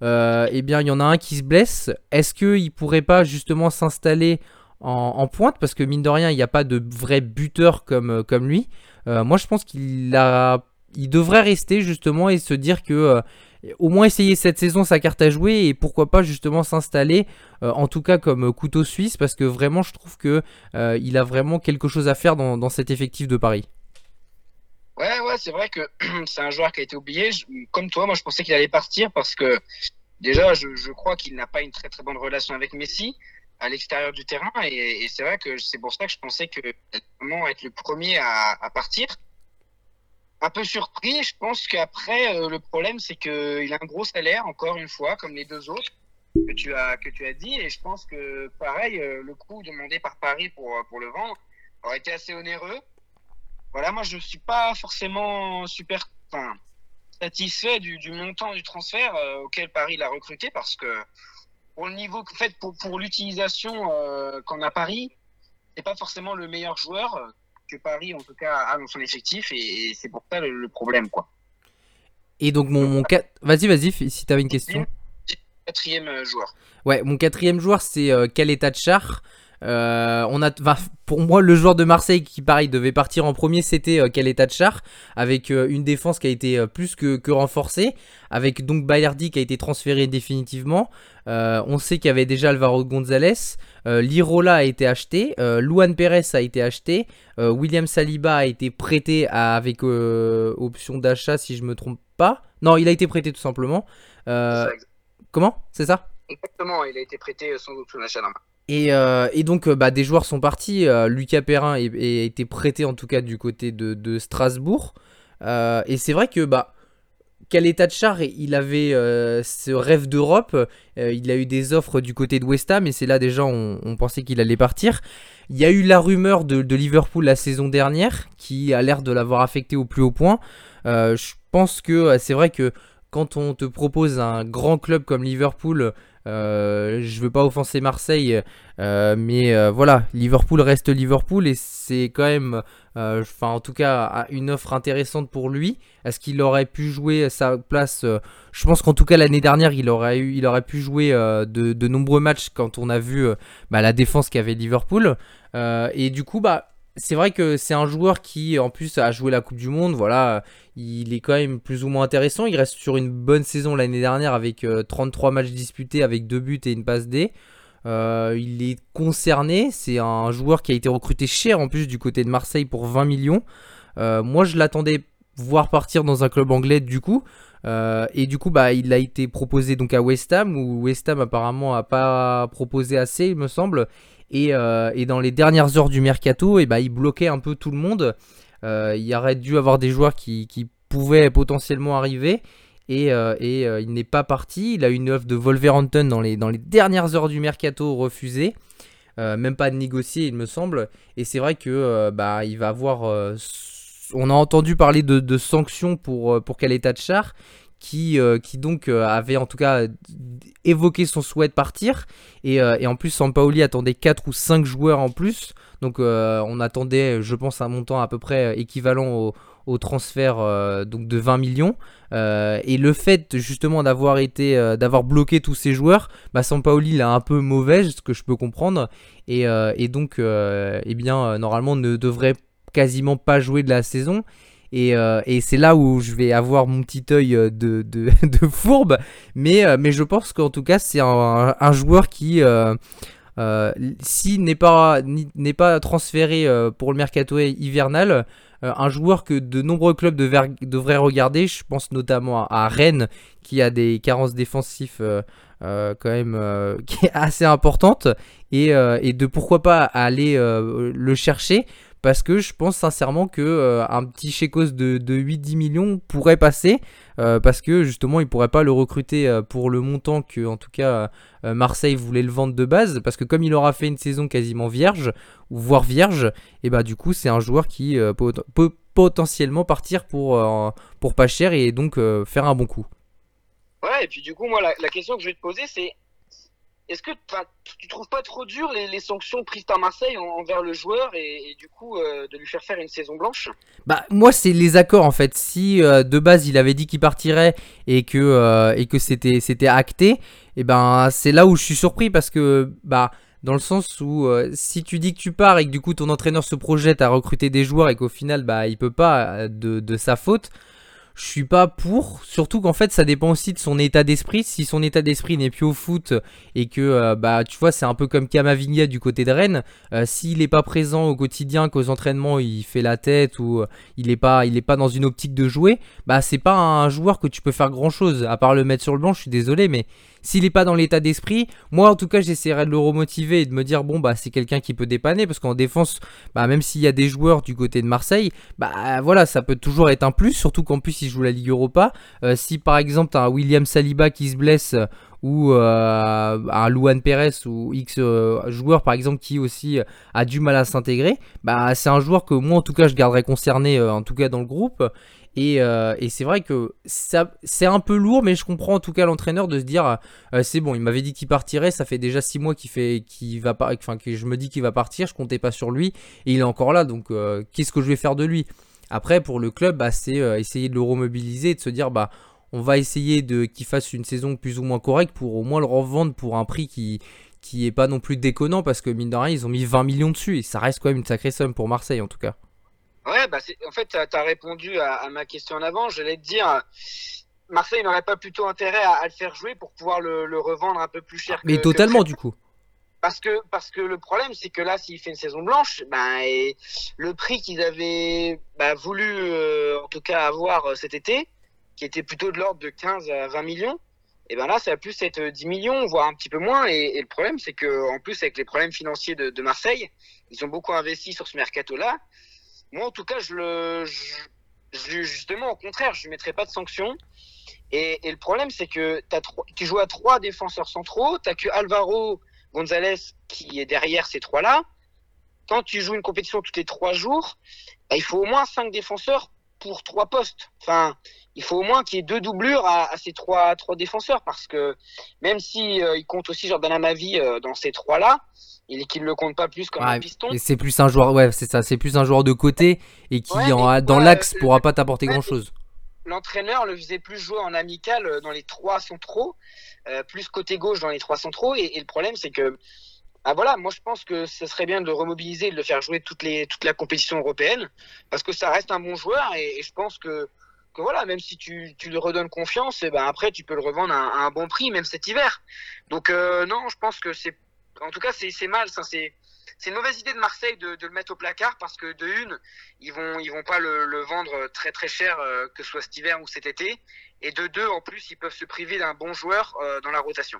eh bien, il y en a un qui se blesse. Est-ce qu'il pourrait pas justement s'installer en, pointe parce que mine de rien, il n'y a pas de vrai buteur comme, euh, comme lui. Euh, moi, je pense qu'il a, il devrait rester justement et se dire que euh, au moins essayer cette saison sa carte à jouer et pourquoi pas justement s'installer en tout cas comme couteau suisse parce que vraiment je trouve que il a vraiment quelque chose à faire dans, cet effectif de Paris. Ouais ouais c'est vrai que c'est un joueur qui a été oublié. comme toi moi je pensais qu'il allait partir parce que déjà je, je crois qu'il n'a pas une très très bonne relation avec Messi à l'extérieur du terrain. Et, c'est vrai que c'est pour ça que je pensais que vraiment être le premier à, partir. Un peu surpris, je pense qu'après, euh, le problème, c'est qu'il a un gros salaire, encore une fois, comme les deux autres que tu as, que tu as dit. Et je pense que, pareil, euh, le coût demandé par Paris pour, pour le vendre aurait été assez onéreux. Voilà, moi, je ne suis pas forcément super satisfait du, du montant du transfert euh, auquel Paris l'a recruté parce que pour le niveau fait pour, pour l'utilisation euh, qu'on a Paris, c'est pas forcément le meilleur joueur que Paris en tout cas a dans son effectif et, c'est pour ça le, problème quoi. Et donc mon, mon vas-y vas-y si tu avais une question. Quatrième euh, joueur. Ouais, mon quatrième joueur c'est euh, Kaleta Char? Euh, on a, pour moi, le joueur de Marseille qui, pareil, devait partir en premier, c'était euh, de Char, avec euh, une défense qui a été plus que, renforcée, avec donc Bayardi qui a été transféré définitivement. on sait qu'il y avait déjà Alvaro Gonzalez, Lirola a été acheté, Luan Perez a été acheté, William Saliba a été prêté avec option d'achat, si je me trompe pas. Non, il a été prêté tout simplement. comment? C'est ça? Exactement, il a été prêté sans doute sous l'achat et, euh, et, donc, euh, bah, des joueurs sont partis. Euh, Lucas Perrin a été prêté en tout cas du côté de, Strasbourg. et c'est vrai que, bah, de Char, il avait ce rêve d'Europe. il a eu des offres du côté de West Ham et c'est là déjà on, on pensait qu'il allait partir. Il y a eu la rumeur de, de Liverpool la saison dernière qui a l'air de l'avoir affecté au plus haut point. je pense que c'est vrai que quand on te propose un grand club comme Liverpool euh, je veux pas offenser Marseille, euh, mais euh, voilà, Liverpool reste Liverpool et c'est quand même, enfin en tout cas, une offre intéressante pour lui. Est-ce qu'il aurait pu jouer sa place Je pense qu'en tout cas l'année dernière, il aurait eu, il aurait pu jouer de, nombreux matchs quand on a vu bah, la défense qu'avait Liverpool. et du coup, bah c'est vrai que c'est un joueur qui, en plus, a joué la Coupe du Monde. Voilà, il est quand même plus ou moins intéressant. Il reste sur une bonne saison l'année dernière avec 33 euh, matchs disputés, avec deux buts et une passe D. Euh, il est concerné. C'est un joueur qui a été recruté cher en plus du côté de Marseille pour 20 millions. Euh, moi, je l'attendais voir partir dans un club anglais du coup. et du coup, bah, il a été proposé donc à West Ham, où West Ham apparemment a pas proposé assez, il me semble. Euh, et, dans les dernières heures du mercato, et eh bah, il bloquait un peu tout le monde. Euh, il aurait dû avoir des joueurs qui, pouvaient potentiellement arriver. Et, euh, il n'est pas parti. Il a une offre de Wolverhampton dans les, dernières heures du mercato refusée. même pas de négocier, il me semble. Et c'est vrai que bah, il va avoir. on a entendu parler de, sanctions pour, pour de Char qui, euh, qui donc euh, avait en tout cas évoqué son souhait de partir. Et, euh, en plus, Sampaoli attendait 4 ou 5 joueurs en plus. Donc on attendait, je pense, un montant à peu près équivalent au, au transfert donc de 20 millions. et le fait justement d'avoir été d'avoir bloqué tous ces joueurs, bah, Sampaoli l'a un peu mauvais, ce que je peux comprendre. Et, et donc, eh bien, normalement, ne devrait quasiment pas jouer de la saison. Euh, et, c'est là où je vais avoir mon petit œil euh, de, fourbe. Mais, euh, mais je pense qu'en tout cas, c'est un, joueur qui, s'il n'est pas, transféré pour le mercato hivernal, un joueur que de nombreux clubs devraient regarder. Je pense notamment à, Rennes, qui a des carences défensives quand même qui est assez importante. Et de pourquoi pas aller le chercher parce que je pense sincèrement que euh, un petit Chekos de, de 8-10 millions pourrait passer euh, parce que justement il pourrait pas le recruter euh, pour le montant que en tout cas Marseille voulait le vendre de base parce que comme il aura fait une saison quasiment vierge ou voire vierge et bah du coup c'est un joueur qui peut, potentiellement partir pour, pour pas cher et donc faire un bon coup. Ouais et puis du coup moi la question que je vais te poser c'est est-ce que tu trouves pas trop dur les, sanctions prises par Marseille envers le joueur et, du coup euh, de lui faire faire une saison blanche? Bah moi c'est les accords en fait. Si euh, de base il avait dit qu'il partirait et que euh, et que c'était c'était acté, et eh ben c'est là où je suis surpris parce que bah dans le sens où si tu dis que tu pars et que du coup ton entraîneur se projette à recruter des joueurs et qu'au final bah il peut pas de, de sa faute je suis pas pour, surtout qu'en fait ça dépend aussi de son état d'esprit. Si son état d'esprit n'est plus au foot et que euh, bah tu vois c'est un peu comme Camavinga du côté de Rennes, euh, s'il n'est pas présent au quotidien, qu'aux entraînements il fait la tête ou euh, il est pas il est pas dans une optique de jouer, bah c'est pas un joueur que tu peux faire grand chose à part le mettre sur le banc. Je suis désolé mais s'il n'est pas dans l'état d'esprit, moi en tout cas j'essaierai de le remotiver et de me dire bon bah c'est quelqu'un qui peut dépanner parce qu'en défense, bah même s'il y a des joueurs du côté de Marseille, bah voilà ça peut toujours être un plus, surtout qu'en plus il joue la Ligue Europa. Euh, si par exemple as un William Saliba qui se blesse ou euh, un Luan Perez ou X euh, joueur par exemple qui aussi a du mal à s'intégrer, bah c'est un joueur que moi en tout cas je garderai concerné en tout cas dans le groupe euh, et, c'est vrai que c'est un peu lourd, mais je comprends en tout cas l'entraîneur de se dire euh, c'est bon, il m'avait dit qu'il partirait, ça fait déjà 6 mois qu'il fait, qu'il va pas, enfin que je me dis qu'il va partir, je comptais pas sur lui et il est encore là, donc euh, qu'est-ce que je vais faire de lui? Après pour le club, bah, c'est essayer de le remobiliser, de se dire bah on va essayer de qu'il fasse une saison plus ou moins correcte pour au moins le revendre pour un prix qui qui est pas non plus déconnant parce que mine de rien, ils ont mis 20 millions dessus et ça reste quand même une sacrée somme pour Marseille en tout cas. Ouais, bah en fait, tu as, répondu à, ma question en avant. J'allais te dire, Marseille n'aurait pas plutôt intérêt à, le faire jouer pour pouvoir le, revendre un peu plus cher. Mais totalement, du coup. Parce que, parce que le problème, c'est que là, s'il fait une saison blanche, ben, le prix qu'ils avaient bah, voulu, euh, en tout cas, avoir euh, cet été, qui était plutôt de l'ordre de 15 à 20 millions, et ben là, ça va plus être 10 millions, voire un petit peu moins. Et, le problème, c'est que en plus, avec les problèmes financiers de, Marseille, ils ont beaucoup investi sur ce mercato-là. Moi, en tout cas, je le, justement, au contraire, je ne mettrai pas de sanctions. Et, le problème, c'est que tu joues à trois défenseurs centraux, tu que Alvaro Gonzalez qui est derrière ces trois-là. Quand tu joues une compétition tous les trois jours, bah, il faut au moins cinq défenseurs pour trois postes. Enfin, il faut au moins qu'il y ait deux doublures à, ces trois, trois défenseurs parce que même si euh, il compte aussi Jordan Amavi euh, dans ces trois-là, il qu'il ne le compte pas plus comme un piston. Et c'est plus un joueur, ouais, c'est ça, c'est plus un joueur de côté et qui en, dans l'axe pourra pas t'apporter grand-chose. L'entraîneur le faisait plus jouer en amical euh, dans les trois centraux, plus côté gauche dans les trois centraux. Et, le problème, c'est que ah voilà, moi je pense que ce serait bien de le remobiliser, de le faire jouer toutes les, toute la compétition européenne, parce que ça reste un bon joueur et je pense que voilà, même si tu, tu lui redonnes confiance, et eh ben après tu peux le revendre à, un bon prix, même cet hiver. Donc euh, non, je pense que c'est, en tout cas c'est mal, c'est c'est une mauvaise idée de Marseille de, de, le mettre au placard parce que de une, ils vont ils vont pas le, vendre très très cher euh, que ce soit cet hiver ou cet été, et de deux en plus ils peuvent se priver d'un bon joueur euh, dans la rotation.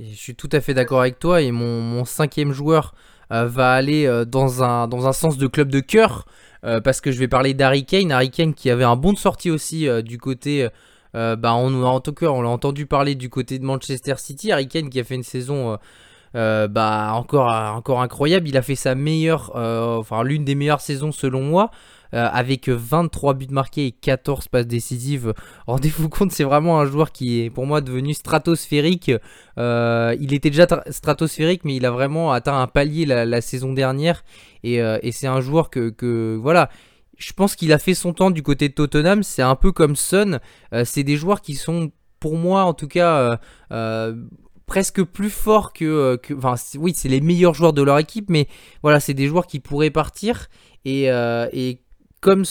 Je suis tout à fait d'accord avec toi et mon, mon cinquième joueur va aller dans un dans un sens de club de cœur. Euh, parce que je vais parler d'Harry Kane. Harry Kane qui avait un bon de sortie aussi euh, du côté. Euh, bah, on, en tout cas, on l'a entendu parler du côté de Manchester City. Harry Kane qui a fait une saison. bah encore encore incroyable il a fait sa meilleure enfin l'une des meilleures saisons selon moi euh, avec 23 buts marqués et 14 passes décisives. Rendez-vous compte, c'est vraiment un joueur qui est pour moi devenu stratosphérique. Euh, il était déjà stratosphérique, mais il a vraiment atteint un palier la, saison dernière. Euh, et, c'est un joueur que, voilà. Je pense qu'il a fait son temps du côté de Tottenham. C'est un peu comme Son. c'est des joueurs qui sont, pour moi en tout cas, presque plus forts que, enfin oui c'est les meilleurs joueurs de leur équipe mais voilà c'est des joueurs qui pourraient partir et, et comme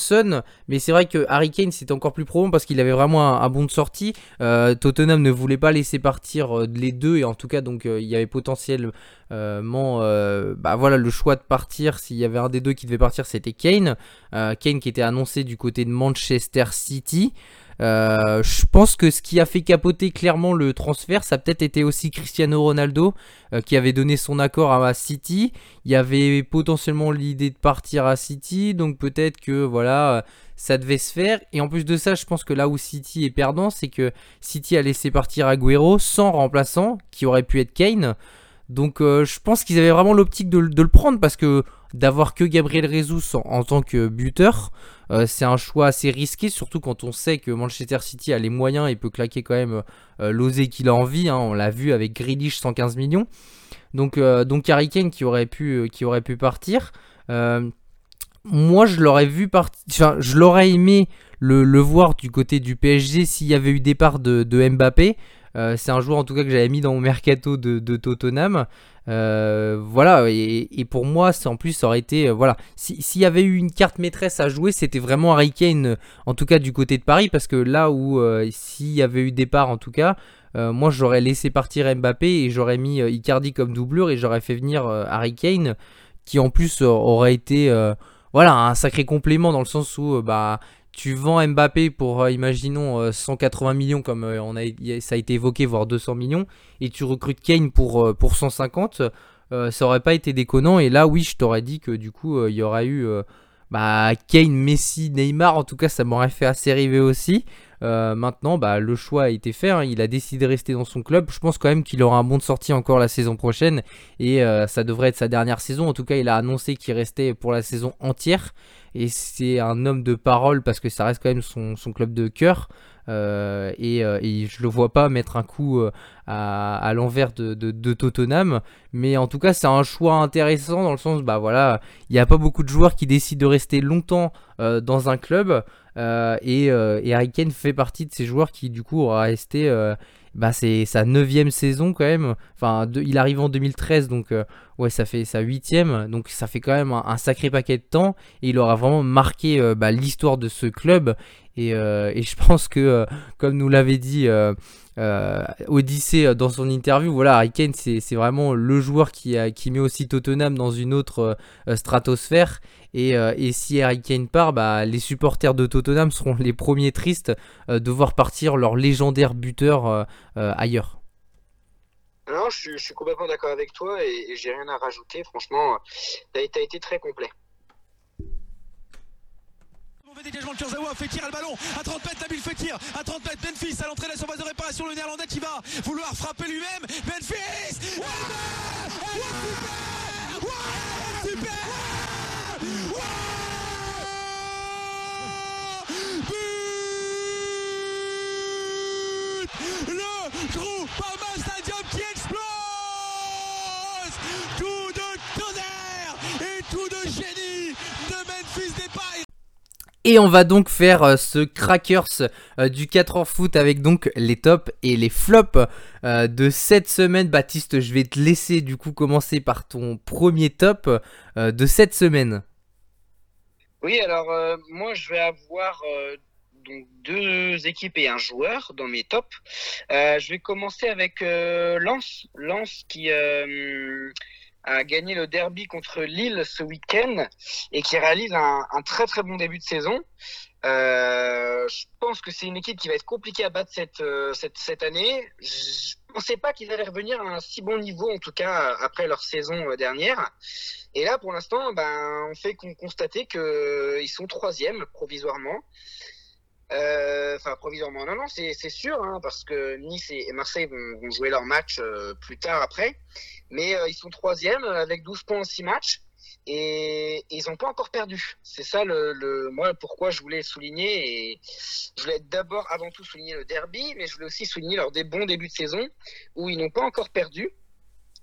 mais c'est vrai que Harry Kane c'était encore plus probant parce qu'il avait vraiment un, bon de sortie. Euh, Tottenham ne voulait pas laisser partir euh, les deux et en tout cas donc euh, il y avait potentiellement bah voilà le choix de partir. S'il y avait un des deux qui devait partir, c'était Kane. Kane qui était annoncé du côté de Manchester City. Euh, je pense que ce qui a fait capoter clairement le transfert, ça peut-être été aussi Cristiano Ronaldo euh, qui avait donné son accord à City. Il y avait potentiellement l'idée de partir à City, donc peut-être que voilà, ça devait se faire. Et en plus de ça, je pense que là où City est perdant, c'est que City a laissé partir Agüero sans remplaçant, qui aurait pu être Kane. Donc euh, je pense qu'ils avaient vraiment l'optique de, le prendre parce que d'avoir que Gabriel Jesus en tant que buteur, euh, c'est un choix assez risqué, surtout quand on sait que Manchester City a les moyens et peut claquer quand même euh, l'osé qu'il a envie. Hein. on l'a vu avec Grealish 115 millions. Donc, euh, Kane qui aurait pu, pu partir. moi, je l'aurais vu partir. je l'aurais aimé le, voir du côté du PSG s'il y avait eu départ de, de Mbappé. c'est un joueur en tout cas que j'avais mis dans mon mercato de, de Tottenham. Euh, voilà, et, pour moi, en plus, ça aurait été. Euh, voilà, s'il y avait eu une carte maîtresse à jouer, c'était vraiment Harry Kane, en tout cas du côté de Paris, parce que là où euh, s'il y avait eu départ, en tout cas, moi j'aurais laissé partir Mbappé et j'aurais mis Icardi comme doublure et j'aurais fait venir Harry Kane, qui en plus aurait été. voilà, un sacré complément dans le sens où bah, tu vends Mbappé pour, euh, imaginons, 180 euh, millions, comme euh, ça a été évoqué, voire 200 millions, et tu recrutes Kane pour, pour 150, ça aurait pas été déconnant. Et là, oui, je t'aurais dit que du coup, il y aurait eu bah, Kane, Messi, Neymar, en tout cas, ça m'aurait fait assez rêver aussi. maintenant, bah, le choix a été fait. Hein. il a décidé de rester dans son club. Je pense quand même qu'il aura un bon de sortie encore la saison prochaine. Et ça devrait être sa dernière saison. En tout cas, il a annoncé qu'il restait pour la saison entière et c'est un homme de parole parce que ça reste quand même son, club de cœur. Euh, euh, et, je le vois pas mettre un coup euh, à, l'envers de, de, Tottenham. Mais en tout cas, c'est un choix intéressant dans le sens, bah voilà, il n'y a pas beaucoup de joueurs qui décident de rester longtemps dans un club. et, et fait partie de ces joueurs qui, du coup, aura resté bah, c'est sa neuvième saison quand même. Enfin, il arrive en 2013, donc ouais, ça fait sa huitième. Donc ça fait quand même un, sacré paquet de temps. Et il aura vraiment marqué bah, l'histoire de ce club. Et, et, je pense que, comme nous l'avait dit euh, Odyssée euh, dans son interview, voilà, Harry Kane, c'est vraiment le joueur qui, qui met aussi Tottenham dans une autre euh, stratosphère. Et, et, si Harry Kane part, bah, les supporters de Tottenham seront les premiers tristes de voir partir leur légendaire buteur ailleurs. Non, je, suis complètement d'accord avec toi et, j'ai rien à rajouter. Franchement, tu as, été très complet mauvais dégagement de Kurzawa fait tir le ballon à 30 mètres Nabil Fekir à 30 mètres Memphis à l'entrée de la de réparation le néerlandais qui va vouloir frapper lui-même Memphis super le groupe Parma Stadium qui explose tout de tonnerre et tout de génie de Memphis Depay et on va donc faire euh, ce crackers euh, du 4 heures foot avec donc les tops et les flops euh, de cette semaine. Baptiste, je vais te laisser du coup commencer par ton premier top de cette semaine. Oui, alors moi je vais avoir deux équipes et un joueur dans mes tops. je vais commencer avec Lance, Lance qui a gagné le derby contre Lille ce week-end et qui réalise un, très très bon début de saison. Euh, je pense que c'est une équipe qui va être compliquée à battre cette, euh, cette, cette année. Je ne pensais pas qu'ils allaient revenir à un si bon niveau, en tout cas après leur saison euh, dernière. Et là, pour l'instant, ben, on fait constater qu'ils sont troisième provisoirement. Enfin, provisoirement, non, non, c'est sûr, hein, parce que Nice et Marseille vont, vont jouer leur match plus tard après. Mais euh, ils sont troisième avec 12 points en 6 matchs et, ils n'ont pas encore perdu. C'est ça le, moi pourquoi je voulais souligner et je voulais d'abord avant tout souligner le derby, mais je voulais aussi souligner leur des bons débuts de saison où ils n'ont pas encore perdu.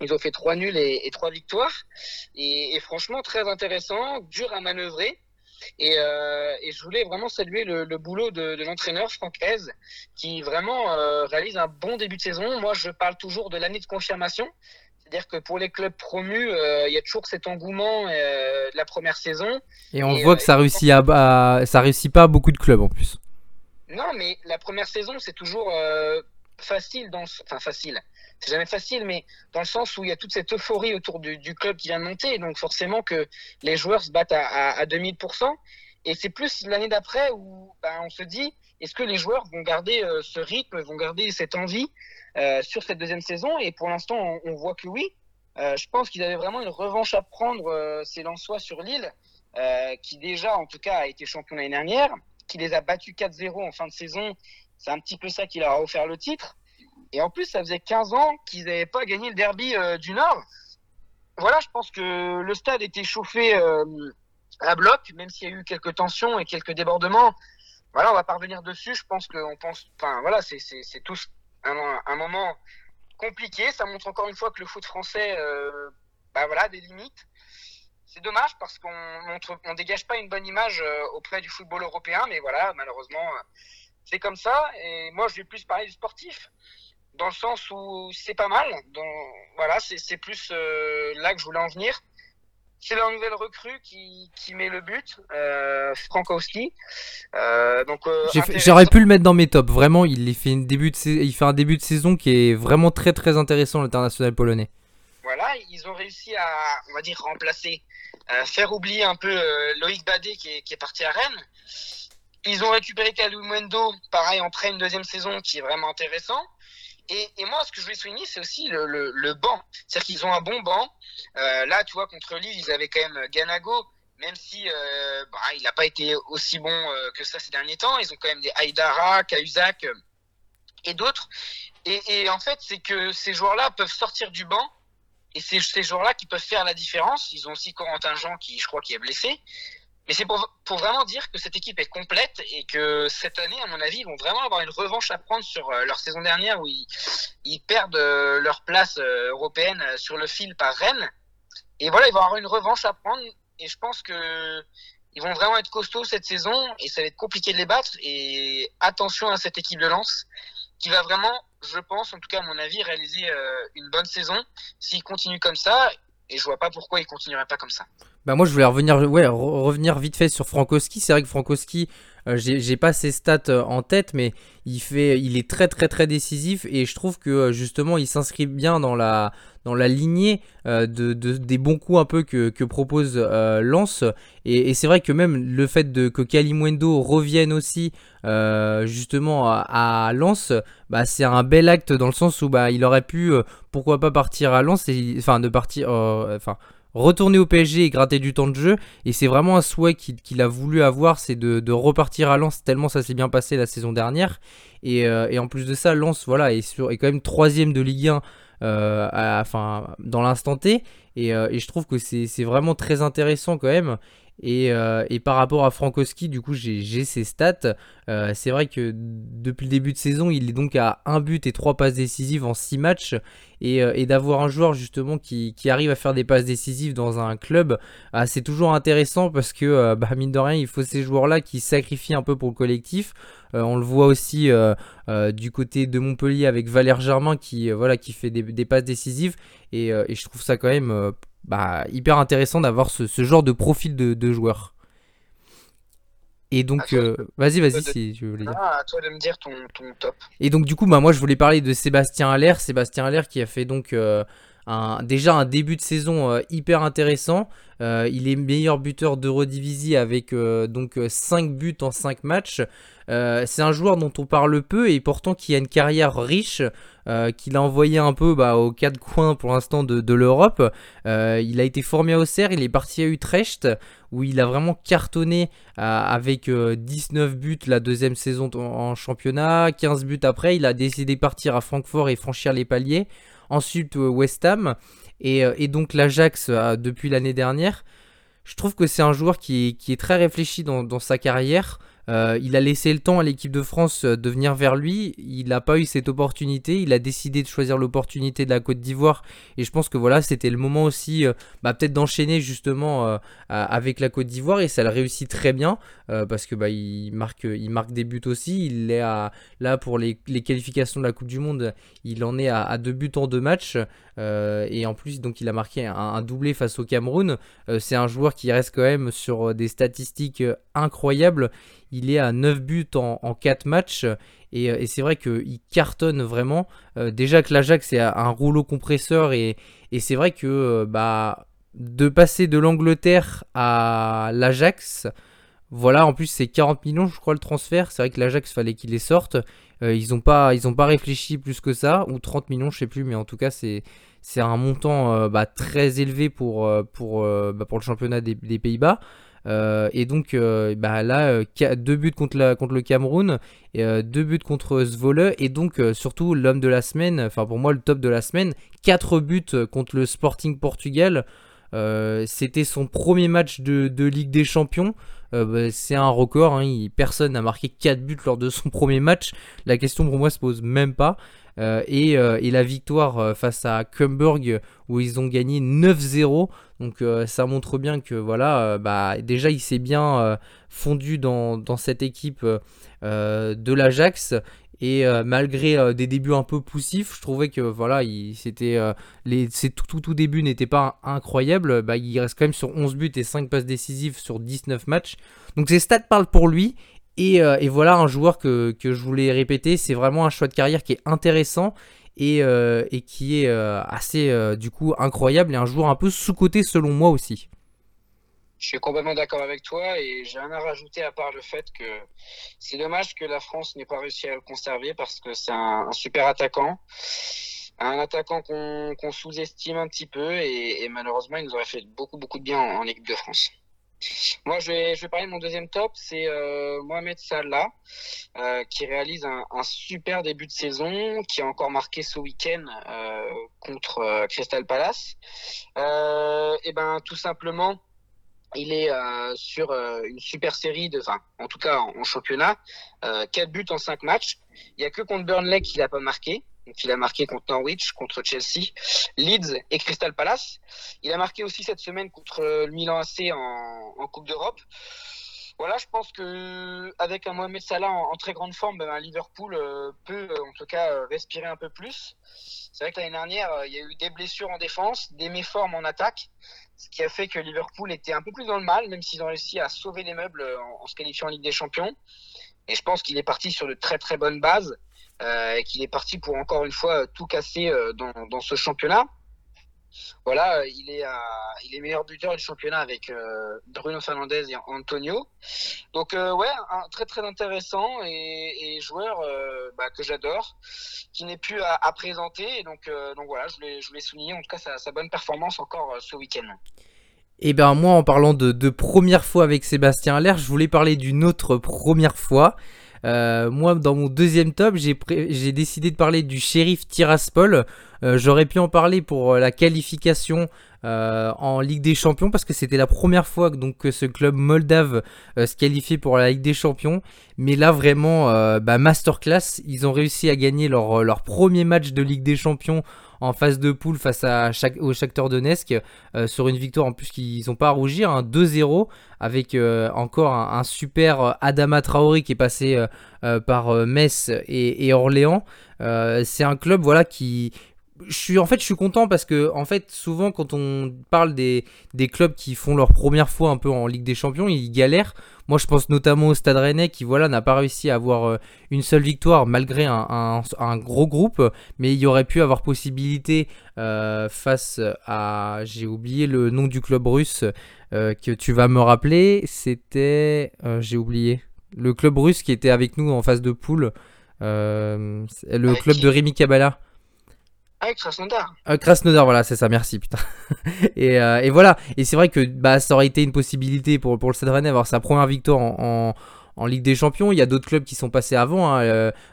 Ils ont fait trois nuls et, trois victoires et, franchement très intéressant, dur à manœuvrer. Et, euh, je voulais vraiment saluer le, boulot de, l'entraîneur Franck Hez, qui vraiment euh, réalise un bon début de saison. Moi, je parle toujours de l'année de confirmation. C'est-à-dire que pour les clubs promus, euh, il y a toujours cet engouement de la première saison. Et on voit que ça réussit à, ça réussit pas à beaucoup de clubs en plus. Non, mais la première saison, c'est toujours facile dans, enfin facile. C'est jamais facile, mais dans le sens où il y a toute cette euphorie autour du, club qui vient de monter, donc forcément que les joueurs se battent à, à, 2000%. Et c'est plus l'année d'après où ben, on se dit, est-ce que les joueurs vont garder ce rythme, vont garder cette envie euh, sur cette deuxième saison? Et pour l'instant, on, voit que oui. Euh, je pense qu'ils avaient vraiment une revanche à prendre, euh, ces Lensois sur Lille, qui déjà, en tout cas, a été champion l'année dernière, qui les a battus 4-0 en fin de saison. C'est un petit peu ça qui leur a offert le titre. Et en plus, ça faisait 15 ans qu'ils n'avaient pas gagné le derby du Nord. Voilà, je pense que le stade était chauffé à bloc, même s'il y a eu quelques tensions et quelques débordements. Voilà, on va parvenir dessus. Je pense qu'on pense, enfin voilà, c'est tout un, moment compliqué. Ça montre encore une fois que le foot français, euh, bah voilà, des limites. C'est dommage parce qu'on on dégage pas une bonne image euh, auprès du football européen, mais voilà, malheureusement, euh, c'est comme ça. Et moi, je vais plus parler du sportif, dans le sens où c'est pas mal. Donc, voilà, c'est plus là que je voulais en venir. C'est la nouvelle recrue qui, qui met le but, euh, Frankowski. Euh, donc, euh, J'aurais pu le mettre dans mes tops. Vraiment, il fait, une début de il fait un début de saison qui est vraiment très très intéressant, l'international polonais. Voilà, ils ont réussi à, on va dire, remplacer, faire oublier un peu Loïc Badé qui est, qui est, parti à Rennes. Ils ont récupéré Kalumendo, pareil, en prêt une deuxième saison qui est vraiment intéressant. Et, moi, ce que je voulais souligner, c'est aussi le, le, le banc. C'est-à-dire qu'ils ont un bon banc. Euh, là, tu vois, contre Lille, ils avaient quand même Ganago, même si euh, bah, il n'a pas été aussi bon euh, que ça ces derniers temps. Ils ont quand même des Aïdara, Cahuzac euh, et d'autres. Et, et, en fait, c'est que ces joueurs-là peuvent sortir du banc. Et c'est ces joueurs-là qui peuvent faire la différence. Ils ont aussi Corentin Jean, qui je crois qui est blessé. Mais c'est pour, vraiment dire que cette équipe est complète et que cette année, à mon avis, ils vont vraiment avoir une revanche à prendre sur euh, leur saison dernière où ils, perdent euh, leur place euh, européenne sur le fil par Rennes. Et voilà, ils vont avoir une revanche à prendre et je pense que ils vont vraiment être costauds cette saison et ça va être compliqué de les battre. Et attention à cette équipe de Lens qui va vraiment, je pense, en tout cas à mon avis, réaliser une bonne saison s'il continue comme ça. Et je vois pas pourquoi il continuerait pas comme ça. Bah moi je voulais revenir, ouais, revenir vite fait sur Frankowski. C'est vrai que Frankowski, euh, j'ai pas ses stats euh, en tête, mais il fait, il est très très très décisif et je trouve que euh, justement il s'inscrit bien dans la dans la lignée de, des bons coups un peu que, que propose Lance et, c'est vrai que même le fait de, que Kalimwendo revienne aussi justement à, Lance, bah, c'est un bel acte dans le sens où bah, il aurait pu pourquoi pas partir à Lens enfin de partir enfin retourner au PSG et gratter du temps de jeu. Et c'est vraiment un souhait qu'il a voulu avoir, c'est de, repartir à Lens, tellement ça s'est bien passé la saison dernière. Et, euh, en plus de ça, Lens voilà, est, quand même troisième de Ligue 1 euh, dans l'instant T. Et, euh, et, je trouve que c'est vraiment très intéressant quand même. Euh, et, par rapport à Frankowski, du coup, j'ai ses stats. Euh, c'est vrai que depuis le début de saison, il est donc à un but et trois passes décisives en 6 matchs. Euh, et, d'avoir un joueur justement qui, arrive à faire des passes décisives dans un club, ah, c'est toujours intéressant parce que, bah, mine de rien, il faut ces joueurs-là qui sacrifient un peu pour le collectif. on le voit aussi du côté de Montpellier avec Valère Germain qui, voilà, qui fait des, passes décisives. Et, et, je trouve ça quand même bah, hyper intéressant d'avoir ce, genre de profil de, de joueur. Et donc, euh, vas-y, vas-y si tu veux dire. Ah, à toi de me dire ton, top. Et donc, du coup, bah, moi, je voulais parler de Sébastien Allaire. Sébastien Allaire qui a fait donc euh, un, déjà un début de saison euh, hyper intéressant. il est meilleur buteur d'Eurodivisie avec donc 5 buts en 5 matchs. C'est un joueur dont on parle peu et pourtant qui a une carrière riche. Euh, qu'il a envoyé un peu bah, aux quatre coins pour l'instant de, l'Europe. Euh, il a été formé au CER, il est parti à Utrecht où il a vraiment cartonné euh, avec 19 buts la deuxième saison en championnat, 15 buts après, il a décidé de partir à Francfort et franchir les paliers. Ensuite West Ham et, donc l'Ajax depuis l'année dernière. Je trouve que c'est un joueur qui est, très réfléchi dans sa carrière. Euh, il a laissé le temps à l'équipe de France euh, de venir vers lui. Il n'a pas eu cette opportunité. Il a décidé de choisir l'opportunité de la Côte d'Ivoire. Et je pense que voilà, c'était le moment aussi, euh, bah, peut-être d'enchaîner justement avec la Côte d'Ivoire. Et ça le réussit très bien parce que bah, il marque, il marque des buts aussi. Il est à, là pour les, qualifications de la Coupe du Monde. Il en est à, deux buts en deux matchs. et en plus, donc, il a marqué un, doublé face au Cameroun. c'est un joueur qui reste quand même sur des statistiques incroyables il est à 9 buts en, 4 matchs. Et, euh, c'est vrai qu'il cartonne vraiment. Euh, déjà que l'Ajax est un rouleau compresseur. Et, c'est vrai que euh, bah, de passer de l'Angleterre à l'Ajax, voilà, en plus c'est 40 millions, je crois, le transfert. C'est vrai que l'Ajax fallait qu'il les sorte. ils n'ont pas, pas réfléchi plus que ça, ou 30 millions, je sais plus, mais en tout cas c'est, c'est un montant bah, très élevé pour, pour, bah, pour le championnat des Pays-Bas. Euh, et donc euh, bah, là, euh, deux buts contre, le Cameroun, deux buts contre Zwolle, et donc surtout l'homme de la semaine, enfin pour moi le top de la semaine, quatre buts contre le Sporting Portugal. C'était son premier match de, Ligue des Champions. Bah, c'est un record, hein, personne n'a marqué 4 buts lors de son premier match. La question pour moi se pose même pas. Et, et, la victoire face à Cumberg où ils ont gagné 9-0 donc euh, ça montre bien que voilà, euh, bah, déjà il s'est bien euh, fondu dans, cette équipe de l'Ajax. Et malgré des débuts un peu poussifs, je trouvais que voilà, c'était les tout, tout, début n'était pas incroyable. Bah, il reste quand même sur 11 buts et 5 passes décisives sur 19 matchs. Donc ces stats parlent pour lui. Et, voilà un joueur que, que je voulais répéter. C'est vraiment un choix de carrière qui est intéressant euh, et, qui est euh, assez euh, du coup incroyable et un joueur un peu sous-coté selon moi aussi. Je suis complètement d'accord avec toi et j'ai rien à rajouter à part le fait que c'est dommage que la France n'ait pas réussi à le conserver parce que c'est un, super attaquant, un attaquant qu'on sous-estime un petit peu et, malheureusement il nous aurait fait beaucoup beaucoup de bien en équipe de France. Moi, je vais, parler de mon deuxième top, c'est euh, Mohamed Salah, euh, qui réalise un, super début de saison, qui a encore marqué ce week-end euh, contre Crystal Palace. et ben, tout simplement, il est sur une super série de, enfin, en tout cas en, championnat, 4 buts en 5 matchs. Il y a que contre Burnley qu'il n'a pas marqué. Il a marqué contre Norwich, contre Chelsea, Leeds et Crystal Palace. Il a marqué aussi cette semaine contre le Milan AC en, Coupe d'Europe. voilà, je pense que avec un Mohamed Salah en, très grande forme, ben, Liverpool euh, peut en tout cas respirer un peu plus. C'est vrai que l'année dernière, il y a eu des blessures en défense, des méformes en attaque, ce qui a fait que Liverpool était un peu plus dans le mal, même s'ils ont réussi à sauver les meubles en, se qualifiant en Ligue des Champions. Et je pense qu'il est parti sur de très très bonnes bases, et qu'il est parti pour encore une fois tout casser dans, dans ce championnat voilà, euh, il est, il meilleur buteur du championnat avec euh, Bruno Fernandez et Antonio. Donc euh, ouais, un, très très intéressant et, joueur bah, que j'adore, qui n'est plus à, présenter. donc, voilà, je voulais, souligner en tout cas sa, bonne performance encore ce week-end. Et eh ben moi, en parlant de, de première fois avec Sébastien Allaire, je voulais parler d'une autre première fois. Euh, moi, dans mon deuxième top, j'ai décidé de parler du shérif Tiraspol. Euh, j'aurais pu en parler pour euh, la qualification en Ligue des Champions parce que c'était la première fois que, donc, que ce club moldave se qualifiait pour la Ligue des Champions. Mais là, vraiment, bah, masterclass. Ils ont réussi à gagner leur, leur premier match de Ligue des Champions en phase de poule face à chaque, au Shakhtar Donetsk euh, sur une victoire en plus qu'ils n'ont pas à rougir, un 2-0 avec euh, encore un, super euh, Adama Traoré qui est passé par Metz et, et Orléans. c'est un club voilà qui je suis en fait je suis content parce que en fait souvent quand on parle des, des clubs qui font leur première fois un peu en Ligue des Champions ils galèrent. Moi, je pense notamment au Stade Rennais qui, voilà, n'a pas réussi à avoir euh, une seule victoire malgré un, gros groupe, mais il y aurait pu avoir possibilité euh, face à, j'ai oublié le nom du club russe euh, que tu vas me rappeler, c'était, j'ai oublié, le club russe qui était avec nous en phase de poule, le club de Rémi Kabbalah. Ah, Krasnodar. Euh, Krasnodar, voilà, c'est ça, merci, putain. et, euh, et, voilà, et c'est vrai que bah, ça aurait été une possibilité pour, pour le Stade Rennais d'avoir sa première victoire en, en, Ligue des Champions. Il y a d'autres clubs qui sont passés avant. Hein.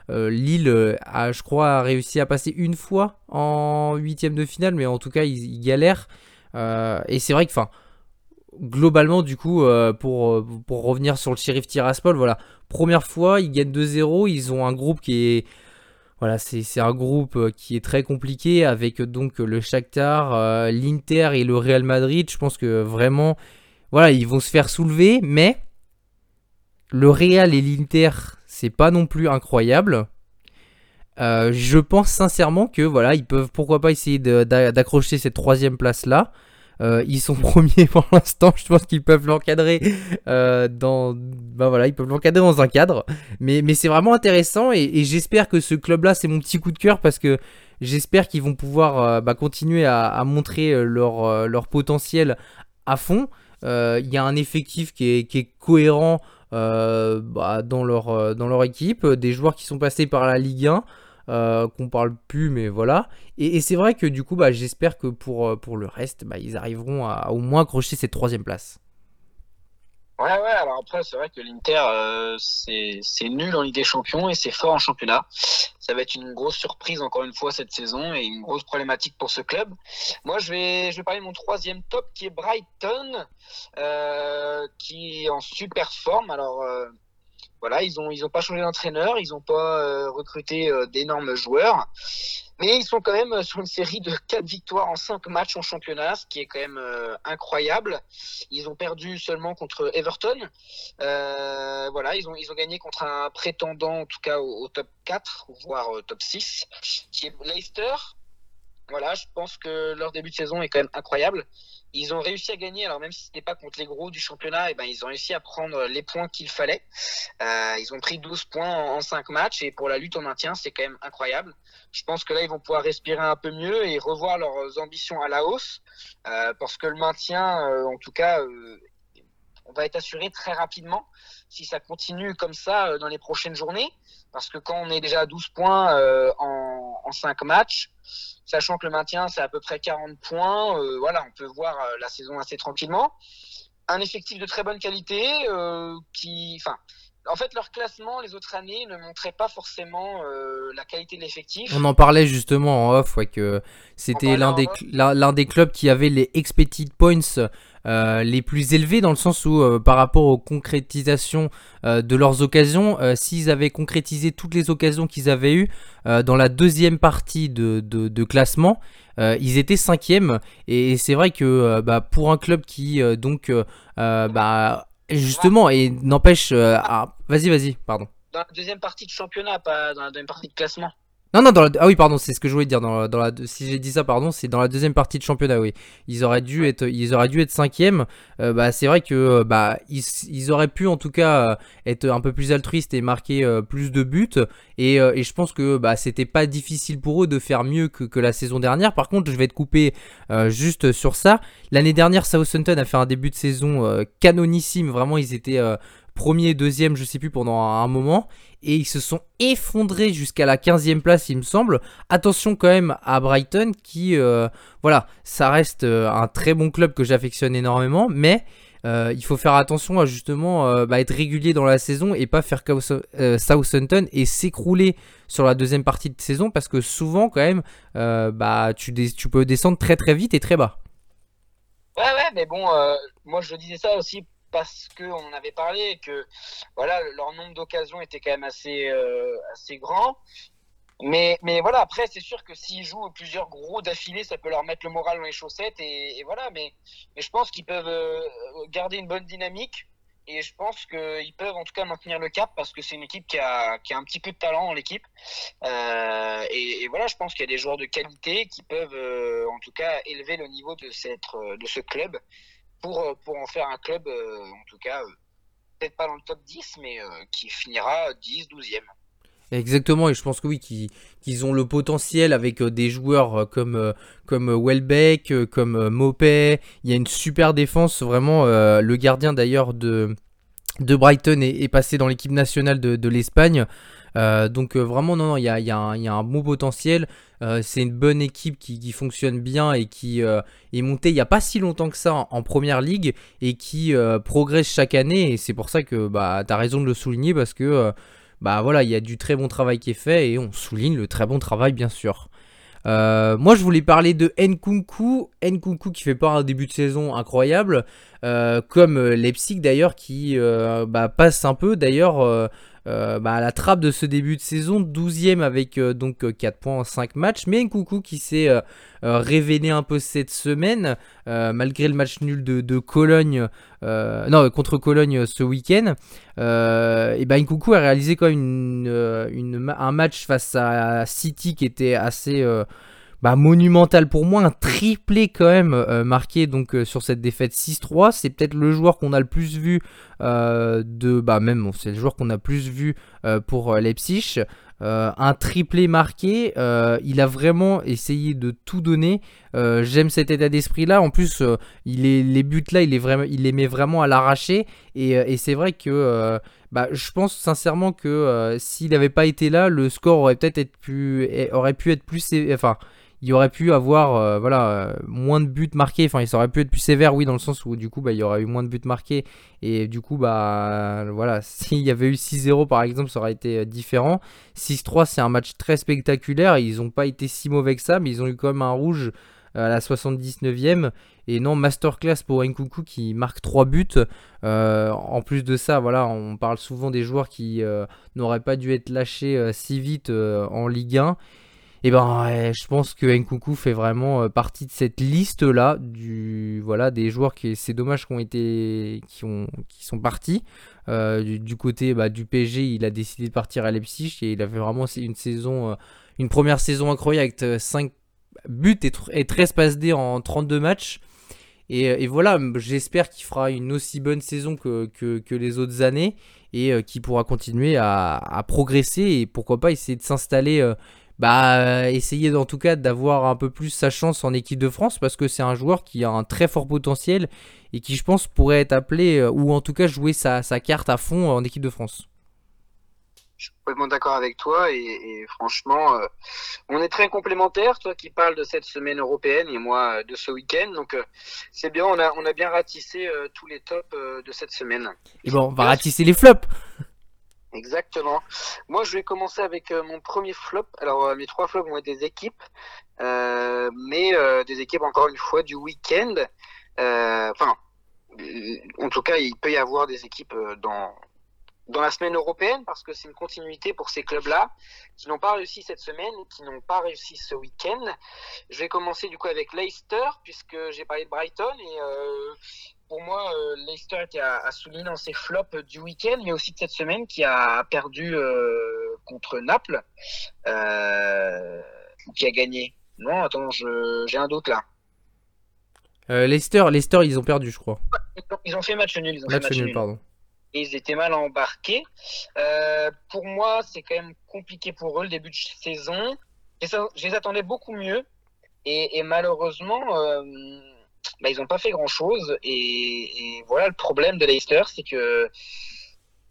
Euh, Lille, a, je crois, a réussi à passer une fois en huitième de finale, mais en tout cas, ils, galèrent. et c'est vrai que, enfin, globalement, du coup, pour, pour revenir sur le shérif Tiraspol, voilà, première fois, ils gagnent 2-0. Ils ont un groupe qui est voilà, c'est un groupe euh, qui est très compliqué avec euh, donc le Shakhtar, euh, l'Inter et le Real Madrid. Je pense que vraiment, voilà, ils vont se faire soulever, mais le Real et l'Inter, c'est pas non plus incroyable. je pense sincèrement que voilà, ils peuvent pourquoi pas essayer d'accrocher cette troisième place là. Euh, ils sont premiers pour l'instant. Je pense qu'ils peuvent l'encadrer euh, dans, bah voilà, ils peuvent l'encadrer dans un cadre. Mais, mais c'est vraiment intéressant et, j'espère que ce club-là, c'est mon petit coup de cœur parce que j'espère qu'ils vont pouvoir euh, bah, continuer à, montrer leur, leur potentiel à fond. Il y a un effectif qui est, qui est cohérent bah, dans, leur, dans leur équipe, des joueurs qui sont passés par la Ligue 1. Euh, qu'on parle plus, mais voilà. Et, c'est vrai que du coup, bah, j'espère que pour, euh, le reste, bah, ils arriveront à, au moins accrocher cette troisième place. Ouais, ouais, alors après, c'est vrai que l'Inter, euh, c'est nul en Ligue des Champions et c'est fort en championnat. Ça va être une grosse surprise encore une fois cette saison et une grosse problématique pour ce club. Moi, je vais, je vais parler de mon troisième top qui est Brighton, qui est en super forme. Alors, voilà, ils ont ils ont pas changé d'entraîneur, ils ont pas euh, recruté euh, d'énormes joueurs, mais ils sont quand même euh, sur une série de quatre victoires en cinq matchs en championnat, ce qui est quand même incroyable. Ils ont perdu seulement contre Everton. voilà, ils ont ils ont gagné contre un prétendant en tout cas au, top 4 voire au top 6 qui est Leicester. Voilà, je pense que leur début de saison est quand même incroyable. Ils ont réussi à gagner, alors même si ce n'était pas contre les gros du championnat, et eh ben, ils ont réussi à prendre les points qu'il fallait. Euh, ils ont pris 12 points en, 5 matchs et pour la lutte en maintien, c'est quand même incroyable. Je pense que là, ils vont pouvoir respirer un peu mieux et revoir leurs ambitions à la hausse euh, parce que le maintien, euh, en tout cas, on va être assuré très rapidement si ça continue comme ça dans les prochaines journées. Parce que quand on est déjà à 12 points en, en 5 matchs, sachant que le maintien, c'est à peu près 40 points. Euh, voilà, on peut voir euh, la saison assez tranquillement. Un effectif de très bonne qualité euh, qui, enfin, en fait, leur classement les autres années ne montrait pas forcément la qualité de l'effectif. On en parlait justement en off, ouais, que c'était l'un des, l'un des clubs qui avait les expected points euh, les plus élevés dans le sens où euh, par rapport aux concrétisations euh, de leurs occasions, s'ils avaient concrétisé toutes les occasions qu'ils avaient eues dans la deuxième partie de, classement, ils étaient cinquièmes et, c'est vrai que bah, pour un club qui donc bah, justement, et n'empêche. ah, vas-y, vas-y, pardon. Dans la deuxième partie de championnat, pas dans la deuxième partie de classement. Non, non, dans ah oui, pardon, c'est ce que je voulais dire. Dans, la, si j'ai dit ça, pardon, c'est dans la deuxième partie de championnat, oui. Ils auraient dû être, ils auraient cinquième. Euh, bah, c'est vrai que euh, bah, ils, auraient pu en tout cas euh, être un peu plus altruistes et marquer plus de buts. Et, je pense que bah, c'était pas difficile pour eux de faire mieux que, que, la saison dernière. Par contre, je vais te couper juste sur ça. L'année dernière, Southampton a fait un début de saison canonissime. Vraiment, ils étaient premier, deuxième, je sais plus, pendant un moment. Et ils se sont effondrés jusqu'à la 15e place, il me semble. Attention quand même à Brighton, qui, euh, voilà, ça reste euh, un très bon club que j'affectionne énormément. Mais euh, il faut faire attention à justement bah, être régulier dans la saison et pas faire comme Southampton et s'écrouler sur la deuxième partie de saison parce que souvent quand même bah, tu peux descendre très très vite et très bas. Ouais ouais mais bon moi je disais ça aussi parce qu'on en avait parlé que voilà leur nombre d'occasions était quand même assez euh, assez grand. Mais, mais voilà, après, c'est sûr que s'ils jouent plusieurs gros d'affilée, ça peut leur mettre le moral dans les chaussettes. Et, voilà, mais, mais, je pense qu'ils peuvent euh, garder une bonne dynamique. Et je pense qu'ils peuvent en tout cas maintenir le cap parce que c'est une équipe qui a, qui a un petit peu de talent dans l'équipe. Euh, et, voilà, je pense qu'il y a des joueurs de qualité qui peuvent en tout cas élever le niveau de, cette, de ce club pour, euh, pour en faire un club, euh, en tout cas, euh, peut-être pas dans le top 10, mais qui finira 10, 12e. Exactement, et je pense que oui, qu'ils ont le potentiel avec des joueurs comme, comme Welbeck, comme Mopé. Il y a une super défense, vraiment. le gardien d'ailleurs de, de Brighton est, passé dans l'équipe nationale de, de l'Espagne. Euh, donc euh, vraiment, non, non, il y a, un bon potentiel. Euh, c'est une bonne équipe qui, fonctionne bien et qui est montée il n'y a pas si longtemps que ça en, première ligue et qui progresse chaque année. Et c'est pour ça que bah, tu as raison de le souligner parce que bah voilà, il y a du très bon travail qui est fait et on souligne le très bon travail bien sûr. moi, je voulais parler de Nkunku. Nkunku qui fait pas un début de saison incroyable, comme Leipzig d'ailleurs, qui bah, passe un peu d'ailleurs euh, bah, la trappe de ce début de saison, 12ème avec euh, donc 4 euh, points en 5 matchs, mais un coucou qui s'est révélé un peu cette semaine, malgré le match nul de, Cologne, non, contre Cologne ce week-end. et ben Nkunku a réalisé quand même une, un match face à City qui était assez bah, monumental pour moi, un triplé quand même euh, marqué donc euh, sur cette défaite 6-3. C'est peut-être le joueur qu'on a le plus vu euh, de, bah même c'est le joueur qu'on a plus vu pour Leipzig. un triplé marqué, il a vraiment essayé de tout donner. J'aime cet état d'esprit là. En plus, il les buts là, il, est vraiment, il les met vraiment à l'arraché. Et, c'est vrai que bah, je pense sincèrement que s'il n'avait pas été là, le score aurait peut-être aurait pu être plus, enfin, il aurait pu avoir euh, voilà, euh, moins de buts marqués. Enfin, il aurait pu être plus sévère, oui, dans le sens où du coup, bah, il y aurait eu moins de buts marqués. Et du coup, bah, voilà, s'il y avait eu 6-0 par exemple, ça aurait été euh, différent. 6-3, c'est un match très spectaculaire. Ils n'ont pas été si mauvais que ça, mais ils ont eu quand même un rouge à la 79e. Et non, masterclass pour Nkunku qui marque 3 buts. en plus de ça, voilà, on parle souvent des joueurs qui n'auraient pas dû être lâchés si vite en Ligue 1. Et eh ben, je pense que Nkunku fait vraiment euh, partie de cette liste là du voilà des joueurs qui c'est dommage été qui ont qui sont partis. Euh, du, côté bah, du PSG il a décidé de partir à Leipzig et il a fait vraiment une saison euh, une première saison incroyable avec 5 buts et, 13 passes D en 32 matchs. Et, voilà j'espère qu'il fera une aussi bonne saison que, que, les autres années et qu'il pourra continuer à, progresser et pourquoi pas essayer de s'installer bah, essayer en tout cas d'avoir un peu plus sa chance en équipe de France parce que c'est un joueur qui a un très fort potentiel et qui je pense pourrait être appelé euh, ou en tout cas jouer sa, carte à fond en équipe de France. Je suis complètement d'accord avec toi et, franchement, euh, on est très complémentaires, toi qui parles de cette semaine européenne et moi euh, de ce week-end. Donc c'est bien, on a, on a bien ratissé tous les tops de cette semaine. Et bon, on va ratisser les flops. Exactement. Moi, je vais commencer avec euh, mon premier flop. Alors, euh, mes trois flops vont être des équipes, euh, mais des équipes, encore une fois, du week-end. Enfin, en tout cas, il peut y avoir des équipes dans, dans la semaine européenne parce que c'est une continuité pour ces clubs-là qui n'ont pas réussi cette semaine, qui n'ont pas réussi ce week-end. Je vais commencer du coup avec Leicester puisque j'ai parlé de Brighton et pour moi, euh, Leicester à, souligner dans ses flops du week-end, mais aussi de cette semaine, qui a perdu euh, contre Naples, euh, qui a gagné. Non, attends, j'ai un doute là. Euh, Leicester, Leicester, ils ont perdu, je crois. Ils ont fait match nul. Ils ont match, fait match nul, nul, pardon. Et ils étaient mal embarqués. Euh, pour moi, c'est quand même compliqué pour eux le début de saison. Je les attendais beaucoup mieux. Et, et malheureusement, bah, ils n'ont pas fait grand-chose. Et, et, voilà, le problème de Leicester, c'est que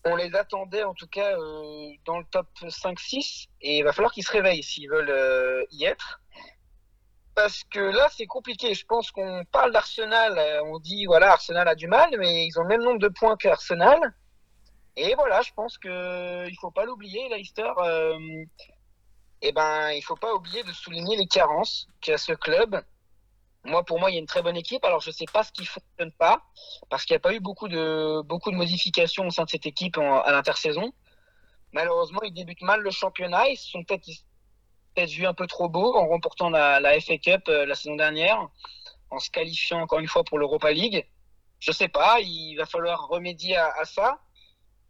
on les attendait en tout cas euh, dans le top 5-6. Et il va falloir qu'ils se réveillent s'ils veulent euh, y être parce que là, c'est compliqué. Je pense qu'on parle d'Arsenal, on dit voilà, Arsenal a du mal, mais ils ont le même nombre de points qu'Arsenal. Et voilà, je pense que il faut pas l'oublier, Leicester. Euh, et ben, il faut pas oublier de souligner les carences qu'a ce club. Moi, pour moi, il y a une très bonne équipe. Alors, je sais pas ce qui fonctionne pas, parce qu'il n'y a pas eu beaucoup de beaucoup de modifications au sein de cette équipe à l'intersaison. Malheureusement, ils débutent mal le championnat. Ils sont peut-être peut-être vu un peu trop beau en remportant la, FA Cup euh, la saison dernière, en se qualifiant encore une fois pour l'Europa League. Je sais pas, il va falloir remédier à, à, ça,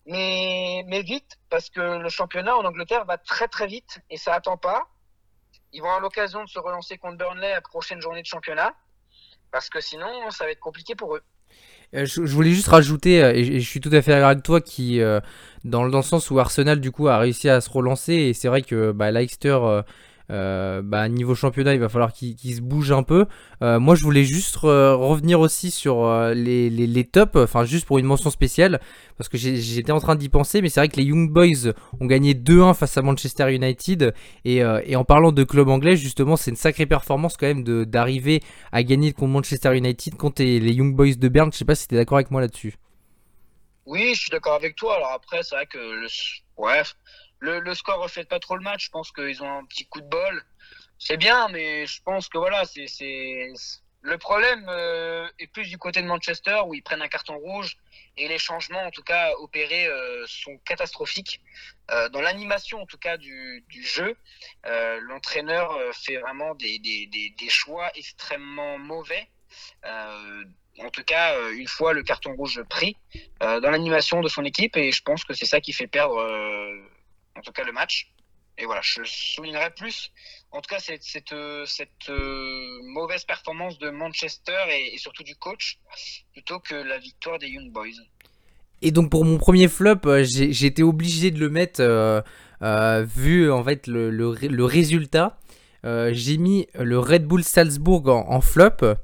mais, mais vite, parce que le championnat en Angleterre va très très vite et ça attend pas. Ils vont avoir l'occasion de se relancer contre Burnley à la prochaine journée de championnat, parce que sinon ça va être compliqué pour eux. Je, je, voulais juste rajouter, et je suis tout à fait d'accord avec toi, qui, euh, dans, dans, le sens où Arsenal du coup a réussi à se relancer, et c'est vrai que bah, Leicester, euh, euh, bah, niveau championnat, il va falloir qu'il qu se bouge un peu. Euh, moi, je voulais juste revenir aussi sur les, les, les, tops, enfin juste pour une mention spéciale, parce que j'étais en train d'y penser, mais c'est vrai que les Young Boys ont gagné 2-1 face à Manchester United, et, et, en parlant de club anglais, justement, c'est une sacrée performance quand même d'arriver à gagner contre Manchester United contre les Young Boys de Berne. Je sais pas si tu es d'accord avec moi là-dessus. Oui, je suis d'accord avec toi. Alors après, c'est vrai que le, ouais, le, le score reflète pas trop le match. Je pense qu'ils ont un petit coup de bol. C'est bien, mais je pense que voilà, c'est le problème euh, est plus du côté de Manchester où ils prennent un carton rouge et les changements, en tout cas opérés, euh, sont catastrophiques. Euh, dans l'animation, en tout cas du, du jeu, l'entraîneur fait vraiment des, des, des, choix extrêmement mauvais. En tout cas une fois le carton rouge pris dans l'animation de son équipe et je pense que c'est ça qui fait perdre en tout cas le match. Et voilà, je soulignerai plus en tout cas cette, cette, cette mauvaise performance de Manchester et, surtout du coach plutôt que la victoire des Young Boys. Et donc pour mon premier flop, j'ai été obligé de le mettre vu en fait le, le, résultat. j'ai mis le Red Bull Salzbourg en, flop.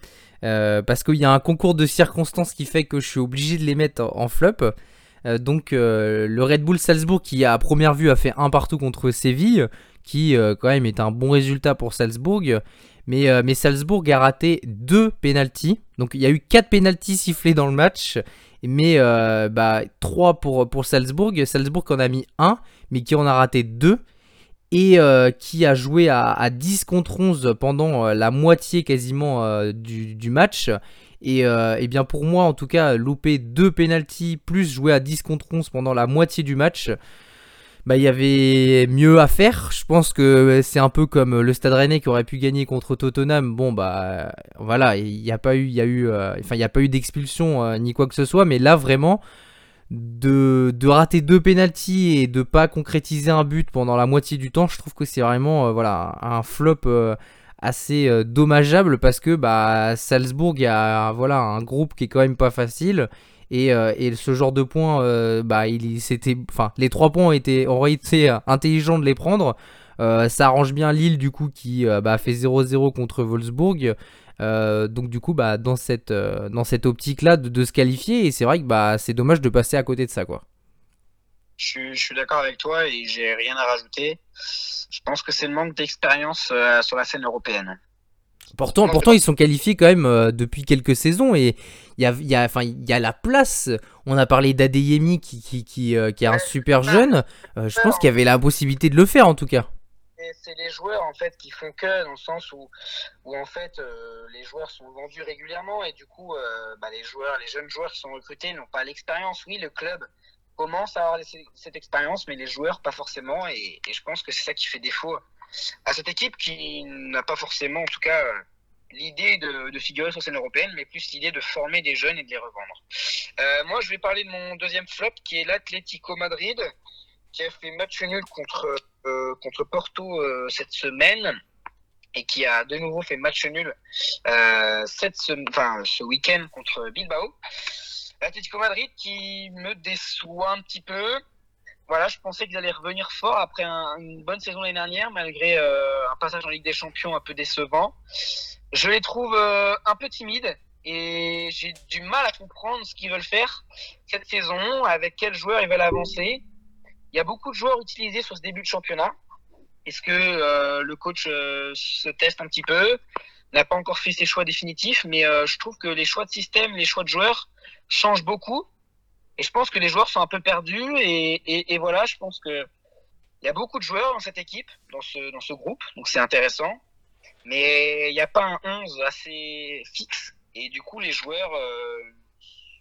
Euh, parce qu'il y a un concours de circonstances qui fait que je suis obligé de les mettre en flop. Euh, donc euh, le Red Bull Salzbourg qui à première vue a fait un partout contre Séville, qui quand même est un bon résultat pour Salzbourg. Mais, mais Salzbourg a raté deux pénalties. Donc il y a eu quatre pénalties sifflés dans le match. Mais bah, 3 pour, pour Salzbourg. Salzbourg en a mis un, mais qui en a raté deux et euh, qui a joué à, à, 10 contre 11 pendant euh, la moitié quasiment euh, du, match. Et, et, bien pour moi en tout cas, louper deux pénalties plus jouer à 10 contre 11 pendant la moitié du match, bah il y avait mieux à faire. Je pense que c'est un peu comme le Stade Rennais qui aurait pu gagner contre Tottenham. Bon bah voilà, il n'y a pas eu, il y a pas eu d'expulsion ni quoi que ce soit, mais là vraiment de, rater deux pénalties et de pas concrétiser un but pendant la moitié du temps, je trouve que c'est vraiment euh, voilà, un flop euh, assez euh, dommageable parce que bah, Salzbourg il y a voilà, un groupe qui est quand même pas facile. Et, et ce genre de points, bah, il, c'était, enfin, les trois points ont été, auraient été intelligents de les prendre. ça arrange bien Lille du coup qui bah, fait 0-0 contre Wolfsburg. Euh, donc du coup, bah, dans cette, euh, dans cette optique-là de, de, se qualifier, et c'est vrai que bah, c'est dommage de passer à côté de ça, quoi. Je, je suis d'accord avec toi et j'ai rien à rajouter. Je pense que c'est le manque d'expérience euh, sur la scène européenne. Pourtant, pourtant, ils sont qualifiés quand même euh, depuis quelques saisons et il y a, y, a, enfin, y a la place. On a parlé d'Adeyemi qui, qui, qui, qui, est un super jeune. je pense qu'il y avait la possibilité de le faire en tout cas c'est les joueurs en fait qui font que dans le sens où, où en fait euh, les joueurs sont vendus régulièrement et du coup euh, bah, les joueurs, les jeunes joueurs qui sont recrutés n'ont pas l'expérience. Oui, le club commence à avoir cette expérience, mais les joueurs pas forcément et, je pense que c'est ça qui fait défaut à cette équipe qui n'a pas forcément, en tout cas, l'idée de, figurer sur scène européenne, mais plus l'idée de former des jeunes et de les revendre. Euh, moi, je vais parler de mon deuxième flop, qui est l'Atlético Madrid, qui a fait match nul contre, euh, contre Porto euh, cette semaine et qui a de nouveau fait match nul euh, cette enfin, ce week-end contre Bilbao. L'Atlético Madrid qui me déçoit un petit peu. Voilà, je pensais qu'ils allaient revenir fort après un, une bonne saison l'année dernière, malgré euh, un passage en Ligue des Champions un peu décevant. Je les trouve euh, un peu timides et j'ai du mal à comprendre ce qu'ils veulent faire cette saison, avec quels joueurs ils veulent avancer. Il y a beaucoup de joueurs utilisés sur ce début de championnat. Est-ce que euh, le coach se teste un petit peu? N'a pas encore fait ses choix définitifs, mais euh, je trouve que les choix de système, les choix de joueurs changent beaucoup. Et je pense que les joueurs sont un peu perdus. Et, et, et voilà, je pense que il y a beaucoup de joueurs dans cette équipe, dans ce, dans ce groupe, donc c'est intéressant. Mais il n'y a pas un 11 assez fixe. Et du coup, les joueurs euh,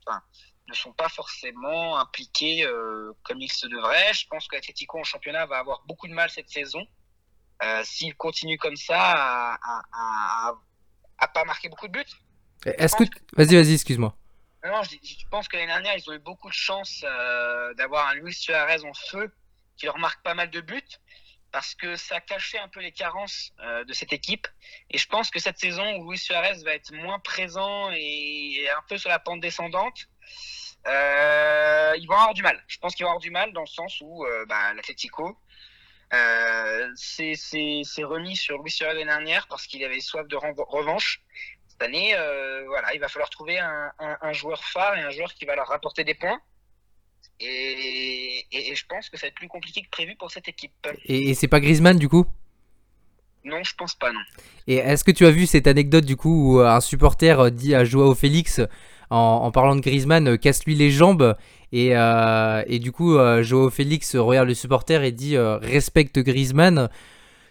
enfin, ne sont pas forcément impliqués euh, comme il se devrait. Je pense que l'Atletico en championnat va avoir beaucoup de mal cette saison. Euh, S'il continue comme ça à, à, à, à, pas marquer beaucoup de buts. Est-ce que. Vas-y, vas-y, excuse-moi. Non, je, je, pense que l'année dernière, ils ont eu beaucoup de chance euh, d'avoir un Luis Suarez en feu qui leur marque pas mal de buts parce que ça cachait un peu les carences euh, de cette équipe. Et je pense que cette saison où Luis Suarez va être moins présent et un peu sur la pente descendante, euh, ils vont avoir du mal. Je pense qu'ils vont avoir du mal dans le sens où bah, l'Atletico euh, s'est remis sur Luis Suarez l'année dernière parce qu'il avait soif de revanche. Cette année, euh, voilà, il va falloir trouver un, un, un, joueur phare et un joueur qui va leur rapporter des points. Et, et, et, je pense que ça va être plus compliqué que prévu pour cette équipe. Et, et c'est pas Griezmann du coup? Non, je pense pas, non. Et est-ce que tu as vu cette anecdote du coup où un supporter dit à Joao Félix en, parlant de Griezmann, euh, casse-lui les jambes. Et, euh, et du coup euh, Joao Félix regarde le supporter et dit respecte Griezmann.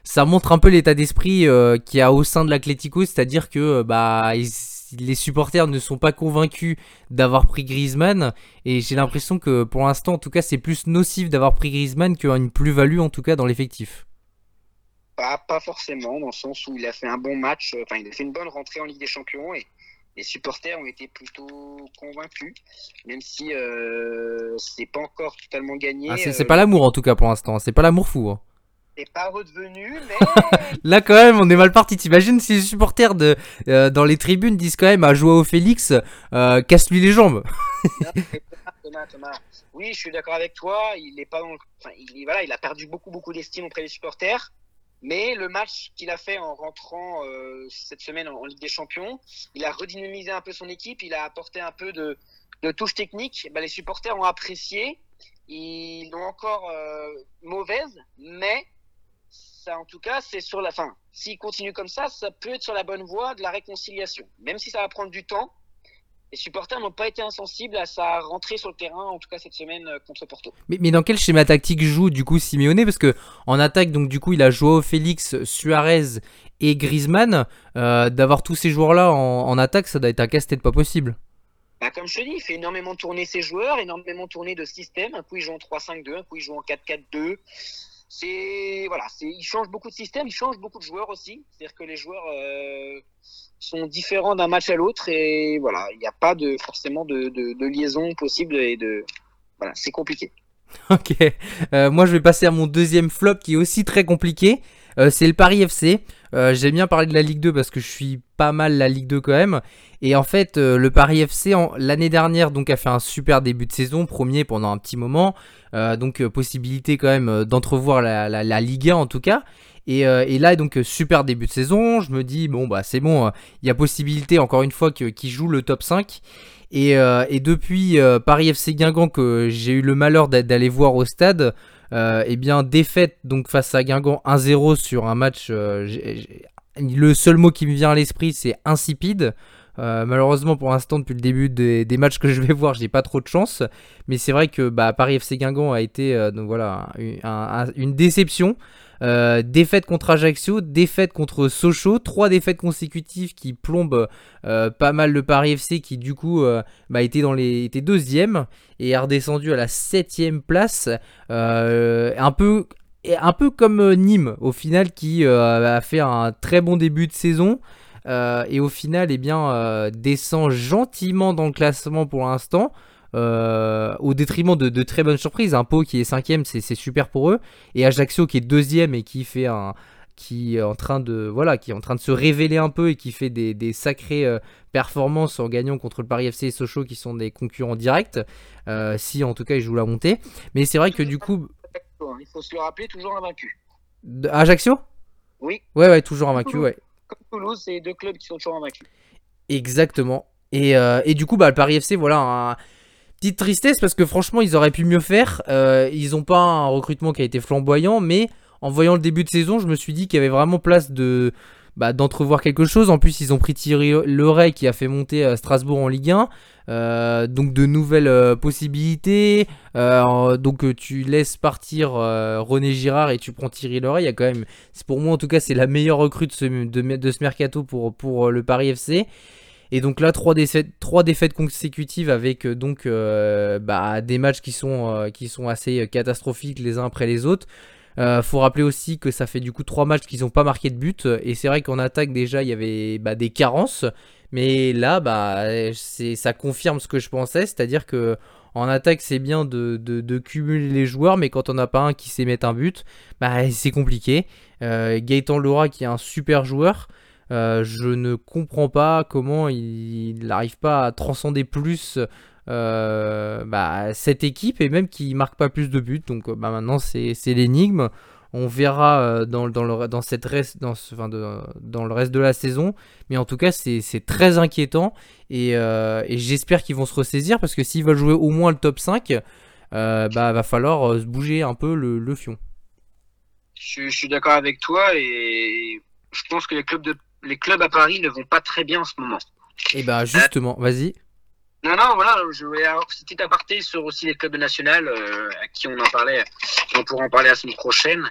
Ça montre un peu l'état d'esprit euh, qu'il y a au sein de l'Atlético, c'est-à-dire que bah les supporters ne sont pas convaincus d'avoir pris Griezmann. Et j'ai l'impression que pour l'instant en tout cas c'est plus nocif d'avoir pris Griezmann qu'une plus-value en tout cas dans l'effectif. Pas, pas forcément, dans le sens où il a fait un bon match, enfin il a fait une bonne rentrée en Ligue des Champions et les supporters ont été plutôt convaincus, même si euh, c'est pas encore totalement gagné. Ah, c'est euh, pas l'amour en tout cas pour l'instant, c'est pas l'amour fou. Hein c'est pas redevenu, mais. Là, quand même, on est mal parti. T'imagines si les supporters de, euh, dans les tribunes disent quand même à Joao Félix euh, casse-lui les jambes. Thomas, Thomas. Oui, je suis d'accord avec toi. Il est pas dans le... enfin, il, voilà, il a perdu beaucoup, beaucoup d'estime auprès des supporters. Mais le match qu'il a fait en rentrant euh, cette semaine en, Ligue des Champions, il a redynamisé un peu son équipe. Il a apporté un peu de, de touche technique. Ben, les supporters ont apprécié. Ils l'ont encore euh, mauvaise, mais ça, en tout cas, c'est sur la fin. S'il continue comme ça, ça peut être sur la bonne voie de la réconciliation. Même si ça va prendre du temps, les supporters n'ont pas été insensibles à sa rentrée sur le terrain, en tout cas cette semaine euh, contre Porto. Mais, mais dans quel schéma tactique joue du coup Simeone? Parce que en attaque, donc du coup, il a Joao Félix, Suarez et Griezmann. Euh, D'avoir tous ces joueurs-là en, en, attaque, ça doit être un casse-tête pas possible. Bah, comme je te dis, il fait énormément tourner ses joueurs, énormément tourner de système. Un coup, il joue en 3-5-2, un coup, il joue en 4-4-2 c'est voilà, c'est il change beaucoup de systèmes, il change beaucoup de joueurs aussi. C'est-à-dire que les joueurs euh, sont différents d'un match à l'autre et voilà, il n'y a pas de forcément de, de, de, liaison possible et de voilà, c'est compliqué. Ok, euh, moi je vais passer à mon deuxième flop qui est aussi très compliqué. Euh, c'est le Paris FC. Euh, J'aime bien parler de la Ligue 2 parce que je suis pas mal la Ligue 2 quand même. Et en fait, euh, le Paris FC l'année dernière donc a fait un super début de saison, premier pendant un petit moment. Euh, donc possibilité quand même d'entrevoir la, Ligue 1 en tout cas. Et, là donc super début de saison. Je me dis bon bah c'est bon, il y a possibilité encore une fois qu'ils qu jouent le top 5. Et, et depuis Paris FC Guingamp que j'ai eu le malheur d'aller voir au stade. Euh, eh bien défaite donc face à Guingamp 1-0 sur un match. Euh, le seul mot qui me vient à l'esprit c'est insipide. Euh, malheureusement pour l'instant depuis le début des, matchs que je vais voir j'ai pas trop de chance mais c'est vrai que bah, Paris FC Guingamp a été voilà un, un, une déception euh, défaite contre Ajaccio, défaite contre Sochaux, trois défaites consécutives qui plombent euh, pas mal le Paris FC qui du coup euh, bah, était dans les était deuxième et est redescendu à la septième place, euh, un peu un peu comme Nîmes au final qui a fait un très bon début de saison. et au final, eh bien, descend gentiment dans le classement pour l'instant. Au détriment de, très bonnes surprises. Un Pau qui est cinquième, c'est super pour eux. Et Ajaccio qui est deuxième et qui fait un, qui est en train de voilà qui est en train de se révéler un peu et qui fait des, des sacrées euh, performances en gagnant contre le Paris FC et Sochaux qui sont des concurrents directs. Euh, si en tout cas ils jouent la montée. Mais c'est vrai que du coup il faut se le rappeler toujours invaincu Ajaccio? Oui. Ouais ouais toujours invaincu ouais. Comme Toulouse c'est deux clubs qui sont toujours invaincus. Exactement. Et, euh, et du coup bah le Paris FC voilà un, petite tristesse parce que franchement ils auraient pu mieux faire ils n'ont pas un recrutement qui a été flamboyant mais en voyant le début de saison, je me suis dit qu'il y avait vraiment place de bah, d'entrevoir quelque chose. En plus, ils ont pris Thierry Leray qui a fait monter euh, Strasbourg en Ligue 1. Euh, donc de nouvelles euh, possibilités. donc tu laisses partir René Girard et tu prends Thierry Leray. Il y a quand même, pour moi en tout cas, c'est la meilleure recrue de ce, mercato pour le Paris FC. Et donc là, trois défaites, consécutives avec donc bah, des matchs qui sont, sont assez catastrophiques les uns après les autres. Euh, faut rappeler aussi que ça fait du coup trois matchs qu'ils n'ont pas marqué de but. Et c'est vrai qu'en attaque déjà il y avait bah, des carences. Mais là, bah, ça confirme ce que je pensais. C'est-à-dire que en attaque c'est bien de, cumuler les joueurs. Mais quand on n'a pas un qui sait mettre un but, c'est compliqué. Euh, Gaëtan Laura qui est un super joueur. Euh, je ne comprends pas comment il n'arrive pas à transcender plus euh, bah, cette équipe et même qui marque pas plus de buts. Donc bah, maintenant c'est l'énigme. On verra euh, dans, dans, le, dans, cette reste, dans, ce, de, dans le reste de la saison. Mais en tout cas, c'est très inquiétant. Et, j'espère qu'ils vont se ressaisir parce que s'ils veulent jouer au moins le top 5, euh, bah, va falloir bouger un peu le, le fion. Je, je suis d'accord avec toi et je pense que les clubs, de, les clubs à Paris ne vont pas très bien en ce moment. Et bah justement, vas-y. Non, non, voilà, je voulais avoir une petite aparté sur aussi les clubs nationaux euh, à qui on en parlait, on pourra en parler la semaine prochaine.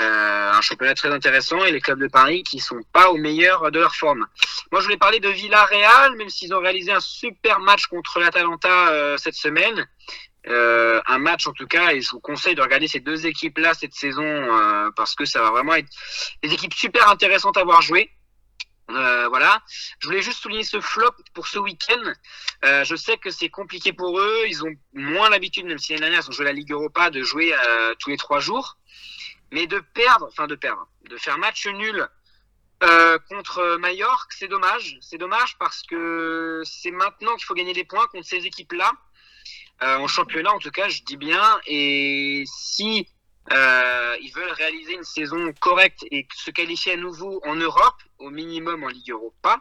Euh, un championnat très intéressant et les clubs de Paris qui sont pas au meilleur de leur forme. Moi, je voulais parler de Villarreal, même s'ils ont réalisé un super match contre l'Atalanta euh, cette semaine. Euh, un match en tout cas, et je vous conseille de regarder ces deux équipes-là cette saison euh, parce que ça va vraiment être des équipes super intéressantes à voir jouer. Euh, voilà. Je voulais juste souligner ce flop pour ce week-end. Euh, je sais que c'est compliqué pour eux. Ils ont moins l'habitude, même si l'année dernière ils ont joué la Ligue Europa, de jouer euh, tous les trois jours. Mais de perdre, enfin de perdre, de faire match nul contre Mallorca, c'est dommage. C'est dommage parce que c'est maintenant qu'il faut gagner des points contre ces équipes-là. en championnat, en tout cas, je dis bien. Et si euh, ils veulent réaliser une saison correcte et se qualifier à nouveau en Europe, au minimum en Ligue Europa,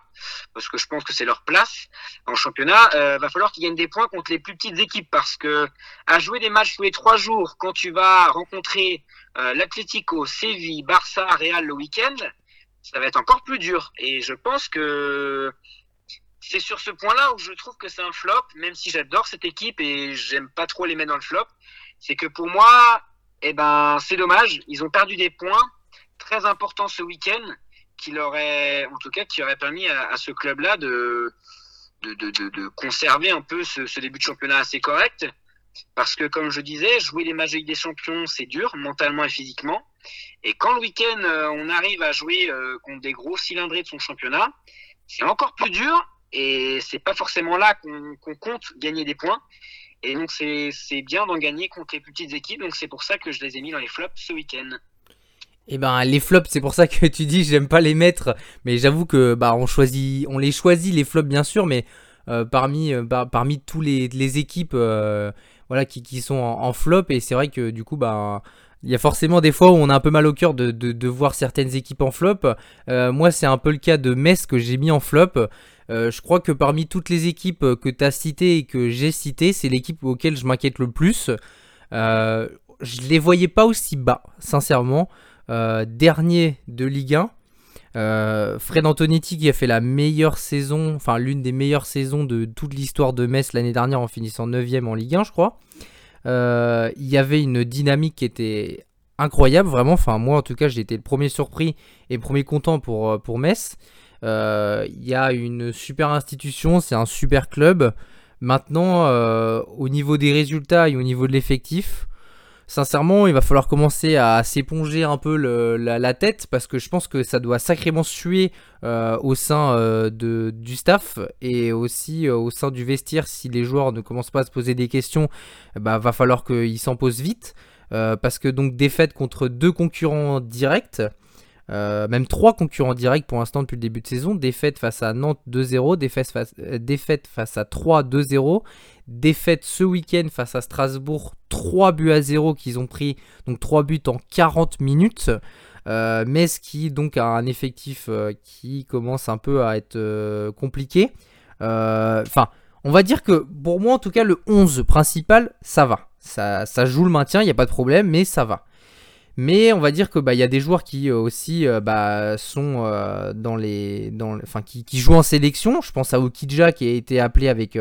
parce que je pense que c'est leur place en championnat. Euh, va falloir qu'ils gagnent des points contre les plus petites équipes, parce que à jouer des matchs tous les trois jours, quand tu vas rencontrer euh, l'Atlético, Séville, Barça, Real le week-end, ça va être encore plus dur. Et je pense que c'est sur ce point-là où je trouve que c'est un flop, même si j'adore cette équipe et j'aime pas trop les mettre dans le flop. C'est que pour moi, eh ben, c'est dommage. Ils ont perdu des points très importants ce week-end qui leur en tout cas, qui aurait permis à, ce club-là de de, de, de, conserver un peu ce, début de championnat assez correct. Parce que, comme je disais, jouer les matchs des champions, c'est dur, mentalement et physiquement. Et quand le week-end, euh, on arrive à jouer euh, contre des gros cylindrés de son championnat, c'est encore plus dur. Et c'est pas forcément là qu'on compte gagner des points. Et donc, c'est bien d'en gagner contre les petites équipes. Donc, c'est pour ça que je les ai mis dans les flops ce week-end. Et eh ben les flops, c'est pour ça que tu dis j'aime pas les mettre, mais j'avoue que bah on choisit, on les choisit les flops bien sûr, mais euh, parmi euh, bah, parmi tous les, les équipes euh, voilà qui, qui sont en, flop et c'est vrai que du coup bah il y a forcément des fois où on a un peu mal au cœur de, de, voir certaines équipes en flop. moi c'est un peu le cas de Metz que j'ai mis en flop. Euh, je crois que parmi toutes les équipes euh, que tu as citées et que j'ai citées, c'est l'équipe auquel je m'inquiète le plus. Euh, je les voyais pas aussi bas, sincèrement. Euh, dernier de Ligue 1. Fred Antonetti qui a fait la meilleure saison, enfin l'une des meilleures saisons de toute l'histoire de Metz l'année dernière en finissant 9ème en Ligue 1, je crois. Il y avait une dynamique qui était incroyable, vraiment. Enfin, moi en tout cas, j'ai été le premier surpris et le premier content pour, pour Metz. Euh, il y a une super institution, c'est un super club. Maintenant, euh, au niveau des résultats et au niveau de l'effectif, sincèrement, il va falloir commencer à s'éponger un peu la, tête parce que je pense que ça doit sacrément suer euh, au sein euh, du staff et aussi euh, au sein du vestiaire. Si les joueurs ne commencent pas à se poser des questions, bah, va falloir qu'ils s'en posent vite parce que donc défaite contre deux concurrents directs. Même trois concurrents directs pour l'instant depuis le début de saison. Défaite face à Nantes 2-0, défaite face, défaite face à 3 2-0 Défaite ce week-end face à Strasbourg, 3 buts à 0 qu'ils ont pris, donc 3 buts en 40 minutes. Euh, mais ce qui donc a un effectif euh, qui commence un peu à être euh, compliqué. Enfin, on va dire que pour moi en tout cas le 11 principal, ça va. Ça, ça joue le maintien, il n'y a pas de problème, mais ça va. Mais on va dire que bah y a des joueurs qui euh, aussi euh, bah, sont euh, dans les dans enfin qui, jouent en sélection. Je pense à Okidja qui a été appelé avec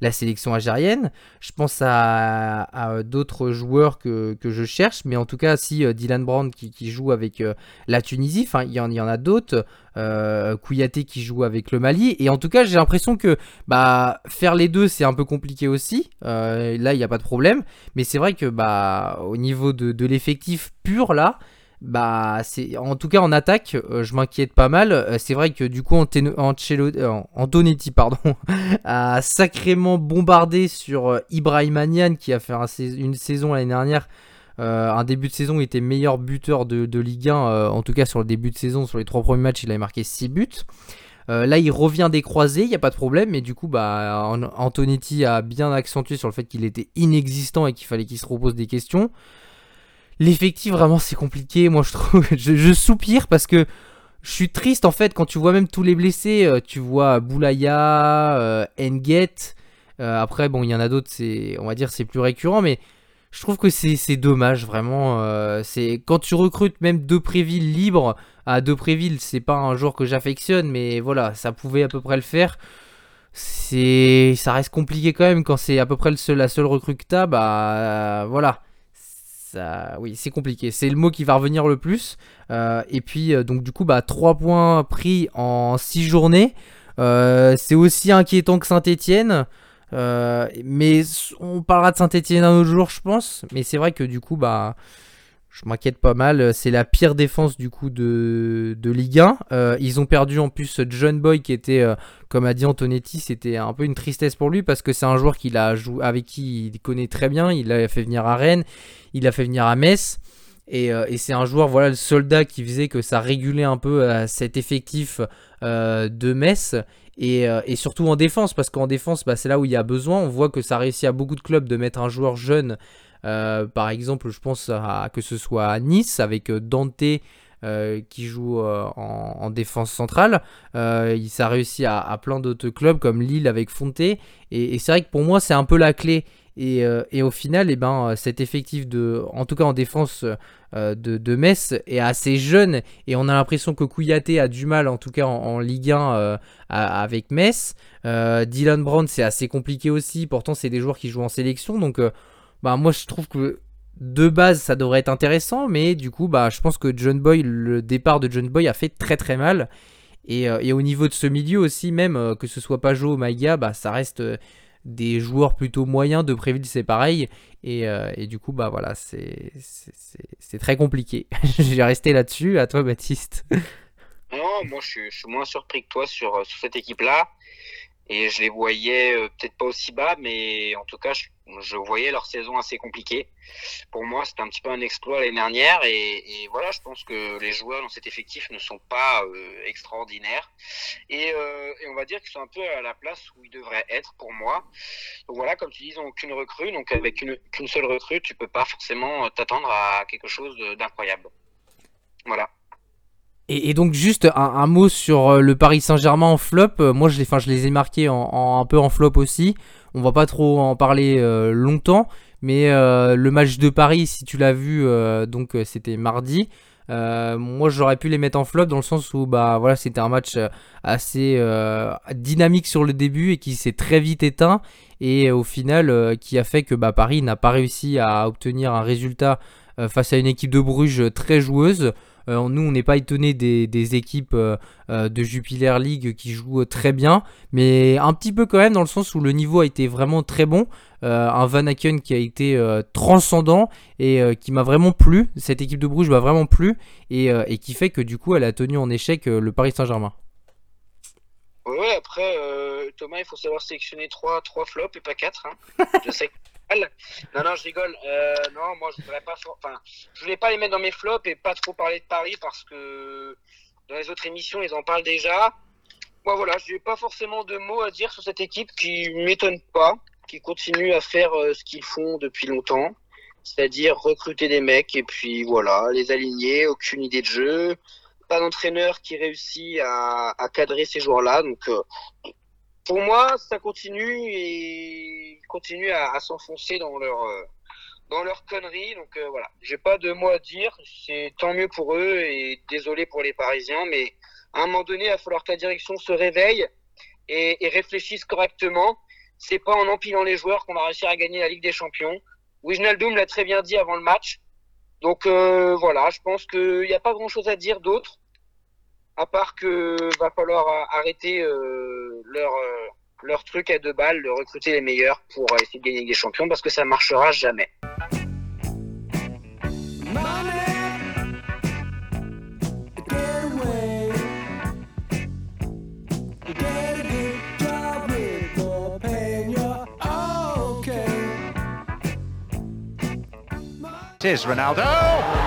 la, sélection algérienne. Je pense à, d'autres joueurs que, je cherche, mais en tout cas si Dylan Brand qui, qui, joue avec la Tunisie, il y, y en a d'autres. Euh, Kouyaté qui joue avec le Mali. Et en tout cas, j'ai l'impression que bah, faire les deux, c'est un peu compliqué aussi. Euh, là, il n'y a pas de problème. Mais c'est vrai que bah, au niveau de, l'effectif pur, là, bah, c'est en tout cas en attaque, euh, je m'inquiète pas mal. c'est vrai que du coup, Antonetti pardon, a sacrément bombardé sur Ibrahimanian qui a fait une saison l'année dernière euh, un début de saison, il était meilleur buteur de, Ligue 1, euh, en tout cas sur le début de saison, sur les trois premiers matchs, il avait marqué 6 buts. Euh, là, il revient des croisés, il n'y a pas de problème, mais du coup, bah, Antonetti a bien accentué sur le fait qu'il était inexistant et qu'il fallait qu'il se repose des questions. L'effectif, vraiment, c'est compliqué. Moi, je soupire parce que je suis triste en fait quand tu vois même tous les blessés. tu vois Boulaya, Enget. après, bon, il y en a d'autres, c'est, on va dire, c'est plus récurrent, mais je trouve que c'est dommage vraiment. Euh, quand tu recrutes même Depréville libre à Depréville, c'est pas un joueur que j'affectionne, mais voilà, ça pouvait à peu près le faire. Ça reste compliqué quand même quand c'est à peu près la seule recrue que t'as. Bah voilà, ça, oui, c'est compliqué. C'est le mot qui va revenir le plus. Euh, et puis euh, donc du coup, bah 3 points pris en 6 journées. c'est aussi inquiétant que Saint-Etienne. Euh, mais on parlera de Saint-Etienne un autre jour, je pense. Mais c'est vrai que du coup, bah, je m'inquiète pas mal. C'est la pire défense du coup de, de Ligue 1. Euh, ils ont perdu en plus John Boy qui était, euh, comme a dit Antonetti, c'était un peu une tristesse pour lui parce que c'est un joueur qu'il a joué, avec qui il connaît très bien. Il l'a fait venir à Rennes, il l'a fait venir à Metz. Et, et c'est un joueur, voilà, le soldat qui faisait que ça régulait un peu cet effectif de Metz. Euh, et, surtout en défense, parce qu'en défense, bah, c'est là où il y a besoin. On voit que ça réussit à beaucoup de clubs de mettre un joueur jeune. Euh, par exemple, je pense à, que ce soit à Nice avec euh, Dante qui joue en, défense centrale. il, ça réussit à, plein d'autres clubs comme Lille avec Fonte. et c'est vrai que pour moi, c'est un peu la clé. Euh, et, au final, eh ben, euh, cet effectif, de, en tout cas en défense euh, de, Metz, est assez jeune. Et on a l'impression que Kouyaté a du mal, en tout cas en, Ligue 1, avec Metz. Dylan Brown, c'est assez compliqué aussi. Pourtant, c'est des joueurs qui jouent en sélection. Donc, bah, moi, je trouve que de base, ça devrait être intéressant. Mais du coup, bah, je pense que John Boy, le départ de John Boy a fait très très mal. Et, au niveau de ce milieu aussi, même que ce soit Pajot ou Maïga, bah, ça reste des joueurs plutôt moyens de Préville c'est pareil. Euh, et, du coup bah voilà c'est très compliqué. J'ai resté là-dessus. À toi Baptiste. Non moi je suis, moins surpris que toi sur, sur cette équipe là et je les voyais euh, peut-être pas aussi bas, mais en tout cas, je, voyais leur saison assez compliquée. Pour moi, c'était un petit peu un exploit l'année dernière, et, voilà, je pense que les joueurs dans cet effectif ne sont pas euh, extraordinaires, euh, et, on va dire qu'ils sont un peu à la place où ils devraient être pour moi. Donc voilà, comme tu dis, ils n'ont aucune recrue, donc avec qu'une seule recrue, tu peux pas forcément t'attendre à quelque chose d'incroyable. Voilà. Et, donc juste un, mot sur euh, le Paris Saint-Germain en flop. Euh, moi, je les, je les ai marqués en, un peu en flop aussi. On va pas trop en parler euh, longtemps, mais le match de Paris, si tu l'as vu, donc c'était mardi. moi, j'aurais pu les mettre en flop dans le sens où bah voilà, c'était un match assez dynamique sur le début et qui s'est très vite éteint et au final qui a fait que bah, Paris n'a pas réussi à obtenir un résultat face à une équipe de Bruges très joueuse. Nous, on n'est pas étonné des, équipes de Jupiler League qui jouent très bien, mais un petit peu quand même dans le sens où le niveau a été vraiment très bon. un Van Aken qui a été transcendant et qui m'a vraiment plu. Cette équipe de Bruges m'a vraiment plu et, et, qui fait que du coup, elle a tenu en échec le Paris Saint-Germain. Oui, après, euh, Thomas, il faut savoir sélectionner trois, trois flops et pas quatre. Hein. je sais Non, non, je rigole. Euh, non, moi, je voudrais pas. Enfin, je voulais pas les mettre dans mes flops et pas trop parler de Paris parce que dans les autres émissions, ils en parlent déjà. Moi, voilà, je n'ai pas forcément de mots à dire sur cette équipe qui m'étonne pas, qui continue à faire euh, ce qu'ils font depuis longtemps, c'est-à-dire recruter des mecs et puis voilà, les aligner, aucune idée de jeu pas d'entraîneur qui réussit à, cadrer ces joueurs-là. Donc, euh, pour moi, ça continue et continue à, s'enfoncer dans leur euh, dans leur conneries. Donc euh, voilà, j'ai pas de mots à dire. C'est tant mieux pour eux et désolé pour les Parisiens, mais à un moment donné, il va falloir que la direction se réveille et, et réfléchisse correctement. C'est pas en empilant les joueurs qu'on va réussir à gagner la Ligue des Champions. Wijnaldum l'a très bien dit avant le match. Donc euh, voilà, je pense qu'il n'y a pas grand chose à dire d'autre, à part que va falloir arrêter euh, leur, euh, leur truc à deux balles, de recruter les meilleurs pour essayer de gagner des champions, parce que ça marchera jamais. is Ronaldo,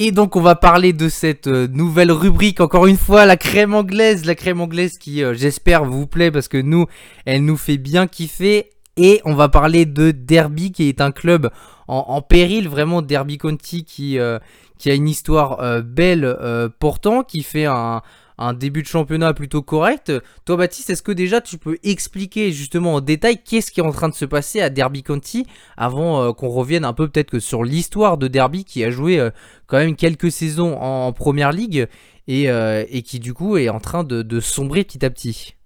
Et donc on va parler de cette euh, nouvelle rubrique, encore une fois, la crème anglaise, la crème anglaise qui euh, j'espère vous plaît parce que nous, elle nous fait bien kiffer. Et on va parler de Derby qui est un club en, péril, vraiment Derby County qui, euh, qui a une histoire belle pourtant, qui fait un, un début de championnat plutôt correct. Toi, Baptiste, est-ce que déjà tu peux expliquer justement en détail qu'est-ce qui est en train de se passer à Derby County avant euh, qu'on revienne un peu peut-être que sur l'histoire de Derby qui a joué euh, quand même quelques saisons en, première ligue euh, et, qui du coup est en train de, sombrer petit à petit?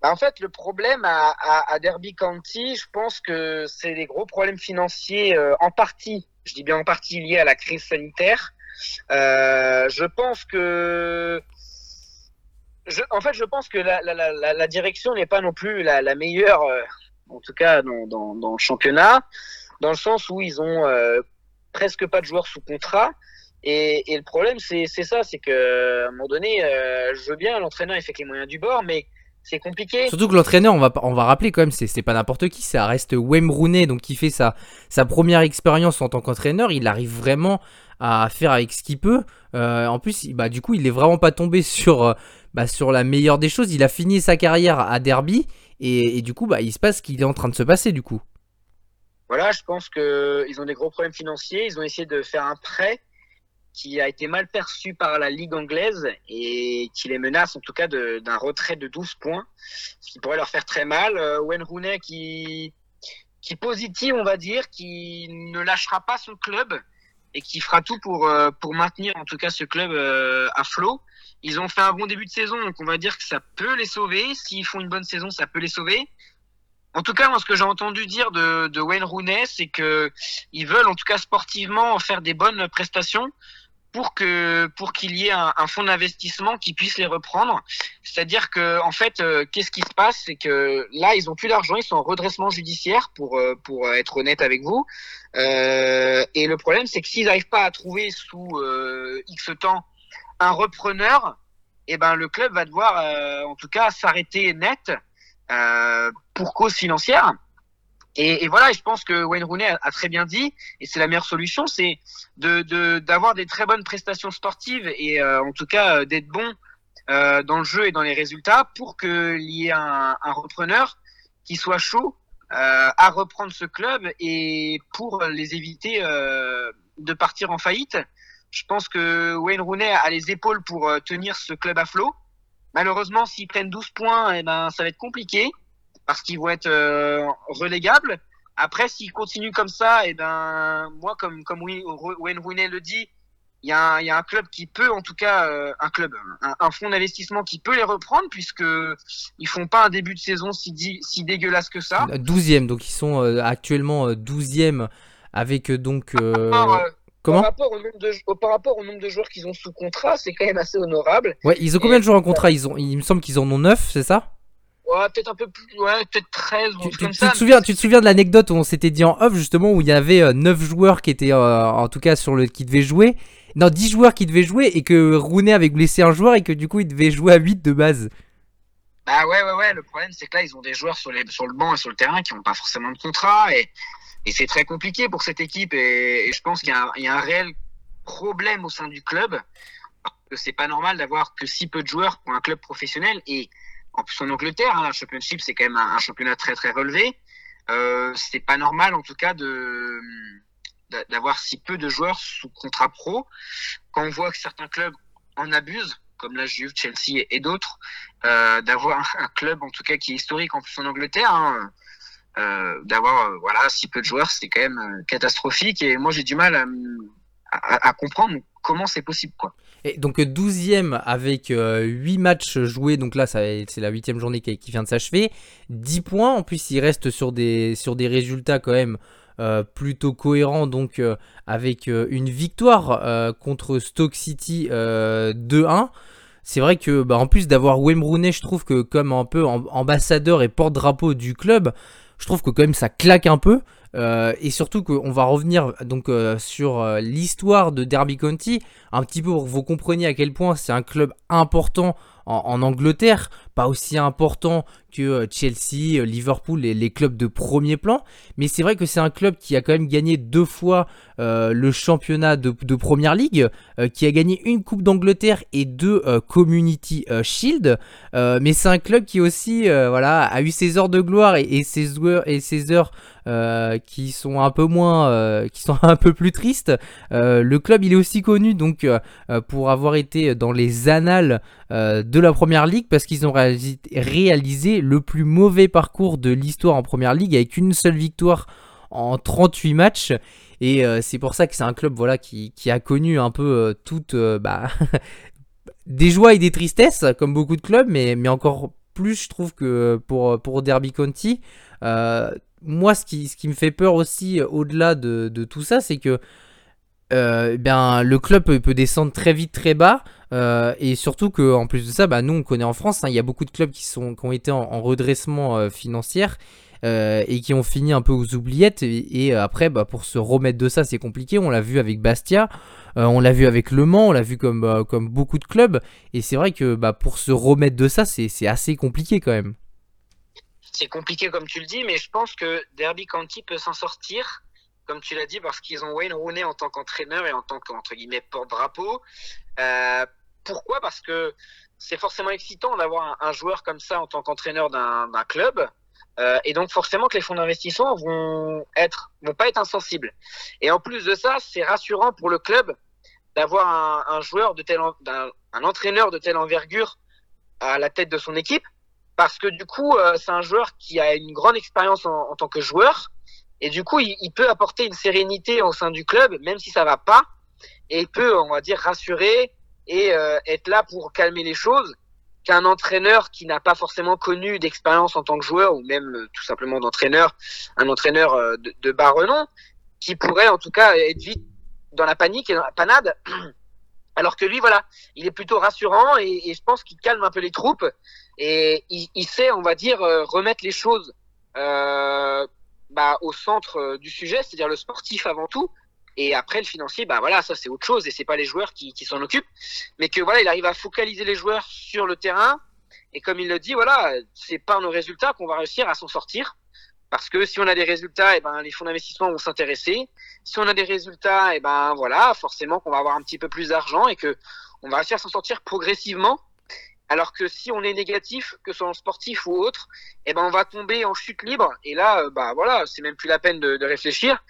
Bah, en fait, le problème à, Derby County, je pense que c'est des gros problèmes financiers en partie, je dis bien en partie liés à la crise sanitaire. Euh, je pense que en fait, je pense que la, direction n'est pas non plus la, meilleure, euh, en tout cas dans, le championnat, dans le sens où ils ont euh, presque pas de joueurs sous contrat. Et, le problème, c'est ça, c'est que à un moment donné, je veux bien, l'entraîneur il fait que les moyens du bord, mais c'est compliqué. Surtout que l'entraîneur, on va, on va rappeler quand même, c'est pas n'importe qui, ça reste Wayne Rooney, donc qui fait sa première expérience en tant qu'entraîneur. Il arrive vraiment à faire avec ce qu'il peut. Euh, en plus, bah, du coup, il est vraiment pas tombé sur, euh, bah, sur la meilleure des choses. Il a fini sa carrière à Derby et, du coup, bah, il se passe ce qu'il est en train de se passer du coup. Voilà, je pense qu'ils ont des gros problèmes financiers. Ils ont essayé de faire un prêt qui a été mal perçu par la Ligue anglaise et qui les menace en tout cas d'un retrait de 12 points, ce qui pourrait leur faire très mal. Euh, Wayne Rooney qui, qui positive, on va dire, qui ne lâchera pas son club et qui fera tout pour, euh, pour maintenir en tout cas ce club euh, à flot. Ils ont fait un bon début de saison, donc on va dire que ça peut les sauver. S'ils font une bonne saison, ça peut les sauver. En tout cas, moi, ce que j'ai entendu dire de, de Wayne Rooney, c'est que ils veulent, en tout cas sportivement, faire des bonnes prestations pour que pour qu'il y ait un, un fonds d'investissement qui puisse les reprendre. C'est-à-dire que en fait, euh, qu'est-ce qui se passe, c'est que là, ils ont plus d'argent, ils sont en redressement judiciaire pour euh, pour être honnête avec vous. Euh, et le problème, c'est que s'ils n'arrivent pas à trouver sous euh, X temps un repreneur, eh ben le club va devoir, en tout cas, s'arrêter net pour cause financière. Et, et, voilà, je pense que Wayne Rooney a, très bien dit, et c'est la meilleure solution, c'est d'avoir des très bonnes prestations sportives et euh, en tout cas euh, d'être bon euh, dans le jeu et dans les résultats pour qu'il y ait un, un, repreneur qui soit chaud euh, à reprendre ce club et pour les éviter de partir en faillite. Je pense que Wayne Rooney a les épaules pour euh, tenir ce club à flot. Malheureusement, s'ils prennent 12 points, eh ben, ça va être compliqué parce qu'ils vont être euh, relégables. Après, s'ils continuent comme ça, et ben, moi, comme, comme Wayne Rooney le dit, il y, a un, il y a un club qui peut, en tout cas, euh, un club, un, un fonds d'investissement qui peut les reprendre puisque ils font pas un début de saison si, di- si dégueulasse que ça. 12e, donc ils sont euh, actuellement euh, 12e avec euh, donc. euh, Par, euh, comment par rapport, au nombre de, au- par rapport au nombre de joueurs qu'ils ont sous contrat, c'est quand même assez honorable. Ouais, ils ont combien de joueurs en contrat? Ils ont, Il me semble qu'ils en ont 9, c'est ça? Ouais, peut-être un peu plus, ouais, peut-être 13 ou un tu, tu- comme tu ça. te souviens, tu te souviens de l'anecdote où on s'était dit en off justement où il y avait 9 joueurs qui étaient euh, en tout cas sur le qui devaient jouer Non, 10 joueurs qui devaient jouer et que Rooney avait blessé un joueur et que du coup il devait jouer à 8 de base. Bah ouais, ouais, ouais. Le problème, c'est que là, ils ont des joueurs sur, les, sur le banc et sur le terrain qui n'ont pas forcément de contrat. Et, et c'est très compliqué pour cette équipe. Et, et je pense qu'il y, a un- il y a un réel problème au sein du club. Parce que c'est pas normal d'avoir que si peu de joueurs pour un club professionnel. Et en plus, en Angleterre, hein, le Championship, c'est quand même un, un championnat très, très relevé. Euh, c'est pas normal, en tout cas, de d'a- d'avoir si peu de joueurs sous contrat pro. Quand on voit que certains clubs en abusent, comme la Juve, Chelsea et, d'autres, euh, d'avoir un, un club en tout cas qui est historique en plus en Angleterre, hein, euh, d'avoir euh, voilà si peu de joueurs, c'est quand même catastrophique et moi j'ai du mal à, à comprendre comment c'est possible quoi. Et donc 12e avec 8 matchs joués, donc là c'est la 8 journée qui, vient de s'achever. 10 points, en plus il reste sur des, résultats quand même euh, plutôt cohérents, donc euh, avec euh, une victoire euh, contre Stoke City euh, 2-1. C'est vrai que bah, en plus d'avoir Wayne je trouve que comme un peu am- ambassadeur et porte-drapeau du club, je trouve que quand même ça claque un peu. Euh, et surtout qu'on va revenir donc euh, sur euh, l'histoire de Derby County, un petit peu pour que vous compreniez à quel point c'est un club important en, en Angleterre, pas aussi important que euh, Chelsea, euh, Liverpool, les, les clubs de premier plan, mais c'est vrai que c'est un club qui a quand même gagné deux fois euh, le championnat de, première ligue, qui a gagné une coupe d'Angleterre et deux Community Shield, mais c'est un club qui aussi voilà a eu ses heures de gloire et, et ses et ses heures qui sont un peu moins, qui sont un peu plus tristes. Le club il est aussi connu donc pour avoir été dans les annales de la première ligue parce qu'ils ont réalisé, réalisé le plus mauvais parcours de l'histoire en première ligue avec une seule victoire en 38 matchs. Et euh, c'est pour ça que c'est un club voilà qui, qui a connu un peu euh, euh, bah, des joies et des tristesses comme beaucoup de clubs, mais, mais encore plus je trouve que pour, pour Derby County. euh, moi, ce qui, ce qui me fait peur aussi, au-delà de, de tout ça, c'est que ben, le club peut descendre très vite, très bas. Euh, et surtout que en plus de ça, bah, nous, on connaît en France, hein, il y a beaucoup de clubs qui, sont, qui ont été en, en redressement euh, financier euh, et qui ont fini un peu aux oubliettes. Et, après, bah, pour se remettre de ça, c'est compliqué. On l'a vu avec Bastia, on l'a vu avec Le Mans, on l'a vu comme, euh, comme beaucoup de clubs. Et c'est vrai que bah, pour se remettre de ça, c'est assez compliqué quand même. C'est compliqué comme tu le dis, mais je pense que Derby County peut s'en sortir, comme tu l'as dit, parce qu'ils ont Wayne Rooney en tant qu'entraîneur et en tant qu'entre guillemets porte-drapeau. Euh, pourquoi? Parce que c'est forcément excitant d'avoir un, un joueur comme ça en tant qu'entraîneur d'un club. Euh, et donc forcément que les fonds d'investissement vont être vont pas être insensibles. Et en plus de ça, c'est rassurant pour le club d'avoir un, un joueur de tel en- d'un- un entraîneur de telle envergure à la tête de son équipe parce que du coup, euh, c'est un joueur qui a une grande expérience en, en tant que joueur, et du coup, il, peut apporter une sérénité au sein du club, même si ça va pas, et il peut, on va dire, rassurer et euh, être là pour calmer les choses qu'un entraîneur qui n'a pas forcément connu d'expérience en tant que joueur, ou même euh, tout simplement d'entraîneur, un entraîneur euh, de, bas renom, qui pourrait en tout cas être vite dans la panique et dans la panade. Alors que lui, voilà, il est plutôt rassurant et, je pense qu'il calme un peu les troupes et il, il sait, on va dire, remettre les choses euh, bah, au centre euh, du sujet, c'est-à-dire le sportif avant tout. Et après le financier, bah voilà, ça c'est autre chose et c'est pas les joueurs qui, qui s'en occupent, mais que voilà, il arrive à focaliser les joueurs sur le terrain. Et comme il le dit, voilà, c'est par nos résultats qu'on va réussir à s'en sortir. Parce que si on a des résultats, et ben les fonds d'investissement vont s'intéresser. Si on a des résultats, et ben voilà, forcément qu'on va avoir un petit peu plus d'argent et que on va réussir à s'en sortir progressivement. Alors que si on est négatif, que ce soit en sportif ou autre, eh ben on va tomber en chute libre. Et là, euh, bah voilà, c'est même plus la peine de, de réfléchir.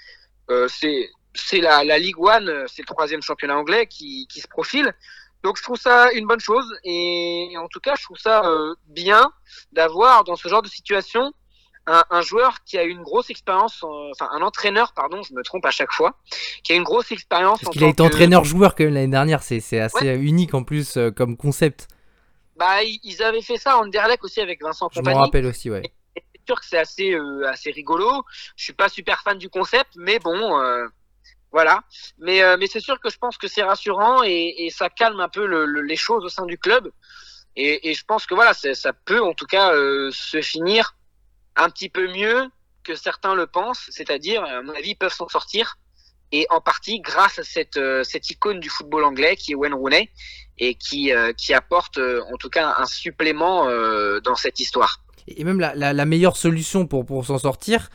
Euh, c'est c'est la, la Ligue One, c'est le troisième championnat anglais qui, qui se profile. Donc je trouve ça une bonne chose et en tout cas je trouve ça euh, bien d'avoir dans ce genre de situation un, un joueur qui a une grosse expérience, en- enfin un entraîneur pardon, je me trompe à chaque fois, qui a une grosse expérience. Parce qu'il a été que- entraîneur-joueur quand même l'année dernière, c'est c'est assez unique en plus euh, comme concept. Bah ils avaient fait ça en Anderlecht aussi avec Vincent Je m'en Compagnie. rappelle aussi, ouais. c'est sûr que c'est assez euh, assez rigolo. Je suis pas super fan du concept, mais bon, euh, voilà. Mais euh, mais c'est sûr que je pense que c'est rassurant et, et ça calme un peu le- le- les choses au sein du club. Et, et je pense que voilà, ça peut en tout cas euh, se finir un petit peu mieux que certains le pensent, c'est-à-dire à mon avis ils peuvent s'en sortir et en partie grâce à cette euh, cette icône du football anglais qui est Wayne Rooney et qui euh, qui apporte euh, en tout cas un supplément dans cette histoire. Et même la, la, meilleure solution pour, pour s'en sortir,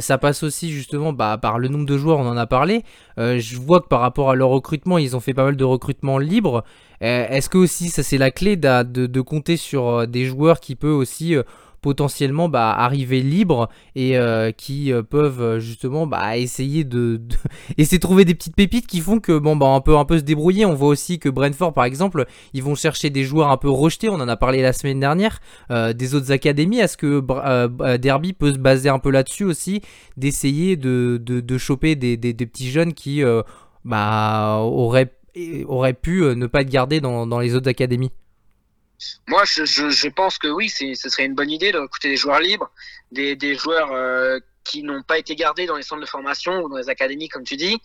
ça passe aussi justement bah, par le nombre de joueurs, on en a parlé. Je vois que par rapport à leur recrutement, ils ont fait pas mal de recrutements libres. Est-ce que aussi ça c'est la clé de, de compter sur des joueurs qui peuvent aussi potentiellement bah, arriver libres et euh, qui euh, peuvent euh, justement bah, essayer de, essayer trouver des petites pépites qui font que bon bah on peut un peu se débrouiller. On voit aussi que Brentford par exemple, ils vont chercher des joueurs un peu rejetés. On en a parlé la semaine dernière des autres académies. Est-ce que Derby peut se baser un peu là-dessus aussi, d'essayer de, choper des, petits jeunes qui bah, auraient, pu ne pas être gardés dans les autres académies? Moi, je, pense que oui, ce serait une bonne idée de recruter des joueurs libres, des, joueurs euh, qui n'ont pas été gardés dans les centres de formation ou dans les académies, comme tu dis.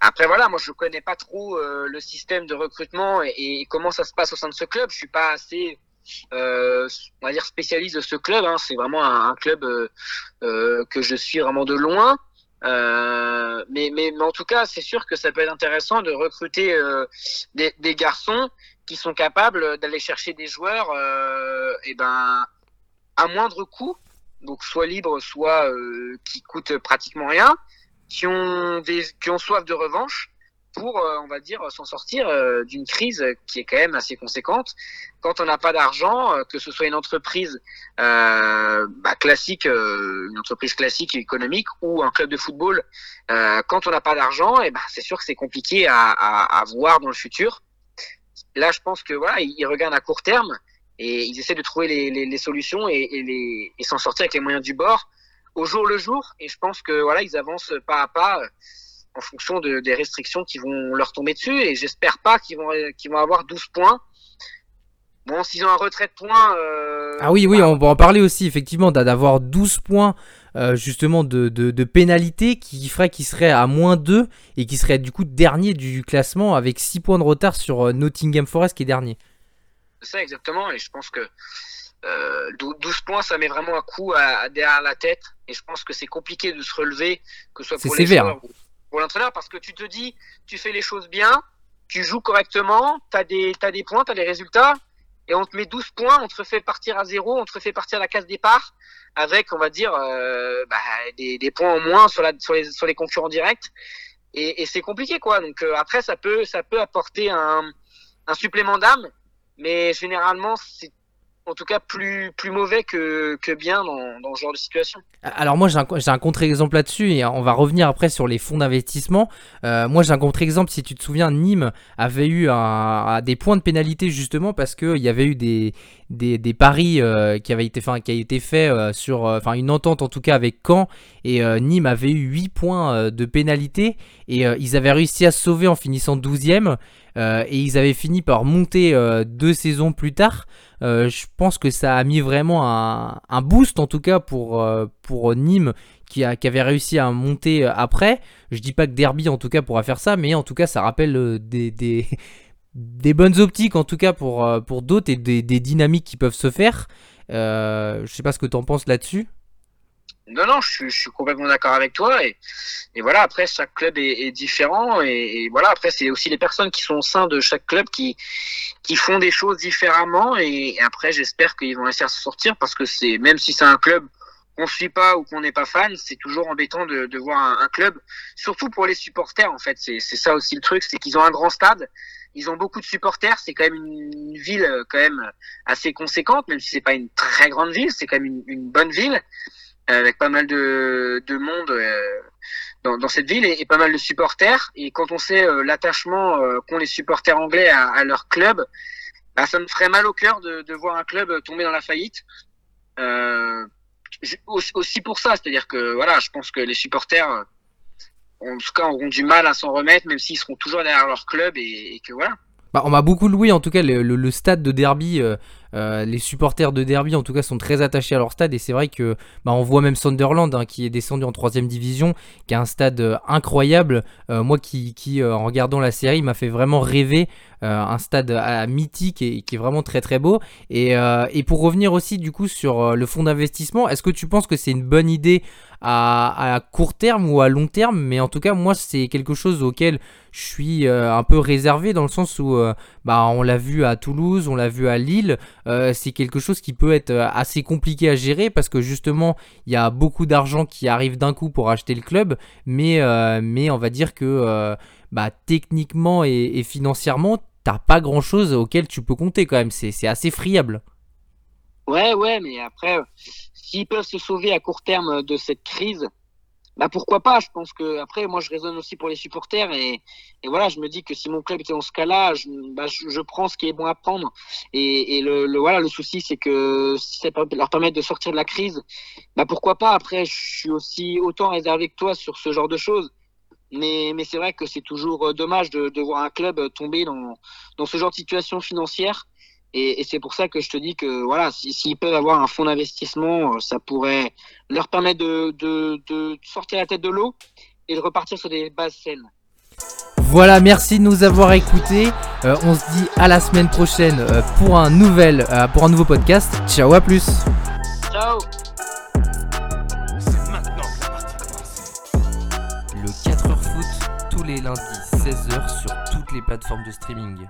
Après, voilà, moi, je connais pas trop euh, le système de recrutement et, comment ça se passe au sein de ce club. Je suis pas assez, euh, on va dire, spécialiste de ce club. Hein. C'est vraiment un, club que je suis vraiment de loin. Mais, en tout cas, c'est sûr que ça peut être intéressant de recruter des garçons qui sont capables d'aller chercher des joueurs euh, et ben à moindre coût. Donc soit libres soit euh, qui coûtent pratiquement rien. Qui ont des qui ont soif de revanche pour euh, on va dire s'en sortir d'une crise qui est quand même assez conséquente. Quand on n'a pas d'argent que ce soit une entreprise euh, bah, classique une entreprise classique et économique ou un club de football euh, quand on n'a pas d'argent et ben c'est sûr que c'est compliqué à, à, à voir dans le futur là, je pense que voilà, ils ils regardent à court terme et ils essaient de trouver les, les, les solutions et, et, les, et s'en sortir avec les moyens du bord au jour le jour. Et je pense que voilà, ils avancent pas à pas euh, en fonction de, des restrictions qui vont leur tomber dessus. Et j'espère pas qu'ils vont, qu'ils vont avoir 12 points. Bon, s'ils ont un retrait de points. Euh, Ah oui, oui, bah, on va en parler aussi, effectivement, d'a- d'avoir 12 points euh, justement de, de, de pénalité qui ferait qu'il serait à moins 2 et qui serait du coup dernier du classement avec 6 points de retard sur euh, Nottingham Forest qui est dernier. C'est ça exactement, et je pense que euh, 12 12 points, ça met vraiment un coup à, à derrière la tête, et je pense que c'est compliqué de se relever, que ce soit pour les sévère. joueurs ou pour l'entraîneur, parce que tu te dis, tu fais les choses bien, tu joues correctement, tu as des, t'as des points, tu as des résultats, et on te met 12 points, on te refait partir à zéro, on te refait partir à la case départ, avec, on va dire, euh, bah, des, des points en moins sur, la, sur, les, sur les concurrents directs, et, et c'est compliqué, quoi. Donc euh, après, ça peut, ça peut apporter un, un supplément d'âme, mais généralement, c'est en tout cas plus, plus mauvais que, bien dans, ce genre de situation. Alors moi j'ai un, un contre-exemple là-dessus et on va revenir après sur les fonds d'investissement. Euh, moi j'ai un contre-exemple, si tu te souviens, Nîmes avait eu des points de pénalité justement parce qu'il y avait eu des, des, paris euh, qui avaient été, enfin, qui a été fait euh, sur, euh, une entente en tout cas avec Caen et Nîmes avait eu 8 points de pénalité et ils avaient réussi à se sauver en finissant 12ème euh, et ils avaient fini par monter deux saisons plus tard. Je pense que ça a mis vraiment un, boost en tout cas pour, Nîmes qui, avait réussi à monter après. Je dis pas que Derby en tout cas pourra faire ça, mais en tout cas ça rappelle des, des bonnes optiques en tout cas pour, euh, pour d'autres et des, des dynamiques qui peuvent se faire. Euh, je sais pas ce que tu en penses là-dessus. Non, non, je, suis- complètement d'accord avec toi. Et, et voilà, après, chaque club est, différent. Et, voilà, après, c'est aussi les personnes qui sont au sein de chaque club qui, qui font des choses différemment. Et, après, j'espère qu'ils vont réussir à se sortir parce que c'est, même si c'est un club qu'on suit pas ou qu'on n'est pas fan, c'est toujours embêtant de, de voir un, un club, surtout pour les supporters, en fait. C'est ça aussi le truc, c'est qu'ils ont un grand stade. Ils ont beaucoup de supporters. C'est quand même une, ville, euh, quand même, assez conséquente, même si c'est pas une très grande ville. C'est quand même une, bonne ville avec pas mal de, de monde, euh, dans, cette ville et, pas mal de supporters. Et quand on sait euh, l'attachement euh, qu'ont les supporters anglais à, leur club, bah, ça me ferait mal au cœur de, de voir un club tomber dans la faillite. Euh, aussi- pour ça, c'est-à-dire que voilà, je pense que les supporters, euh, en tout cas, auront du mal à s'en remettre, même s'ils seront toujours derrière leur club et, que voilà. Bah, on m'a beaucoup loué, en tout cas, le, stade de Derby. euh, euh, les supporters de Derby, en tout cas, sont très attachés à leur stade. Et c'est vrai que bah, on voit même Sunderland, hein, qui est descendu en troisième division, qui a un stade euh, incroyable. Moi, qui, en regardant la série, m'a fait vraiment rêver. Euh, un stade euh, mythique et qui est vraiment très très beau. Et, euh, et pour revenir aussi, du coup, sur euh, le fonds d'investissement, est-ce que tu penses que c'est une bonne idée à, à court terme ou à long terme? Mais en tout cas, moi, c'est quelque chose auquel je suis un peu réservé dans le sens où bah, on l'a vu à Toulouse, on l'a vu à Lille. c'est quelque chose qui peut être assez compliqué à gérer parce que justement, il y a beaucoup d'argent qui arrive d'un coup pour acheter le club, mais, mais on va dire que bah, techniquement et financièrement, t'as pas grand chose auquel tu peux compter quand même. C'est assez friable. Ouais, ouais, mais après, s'ils peuvent se sauver à court terme de cette crise, bah pourquoi pas? Je pense que après, moi, je raisonne aussi pour les supporters et, voilà, je me dis que si mon club était dans ce cas-là, je, bah, je, prends ce qui est bon à prendre. Et, le voilà, le souci, c'est que si ça peut leur permettre de sortir de la crise, bah pourquoi pas? Après, je suis aussi autant réservé que toi sur ce genre de choses. Mais, mais c'est vrai que c'est toujours euh, dommage de, de voir un club euh, tomber dans, dans ce genre de situation financière. Et, et c'est pour ça que je te dis que voilà, si- s'ils peuvent avoir un fonds d'investissement, euh, ça pourrait leur permettre de, de, de sortir la tête de l'eau et de repartir sur des bases saines. Voilà, merci de nous avoir écoutés. Euh, on se dit à la semaine prochaine euh, pour un nouvel, euh, pour un nouveau podcast. Ciao, à plus. Ciao tous les lundis 16h sur toutes les plateformes de streaming.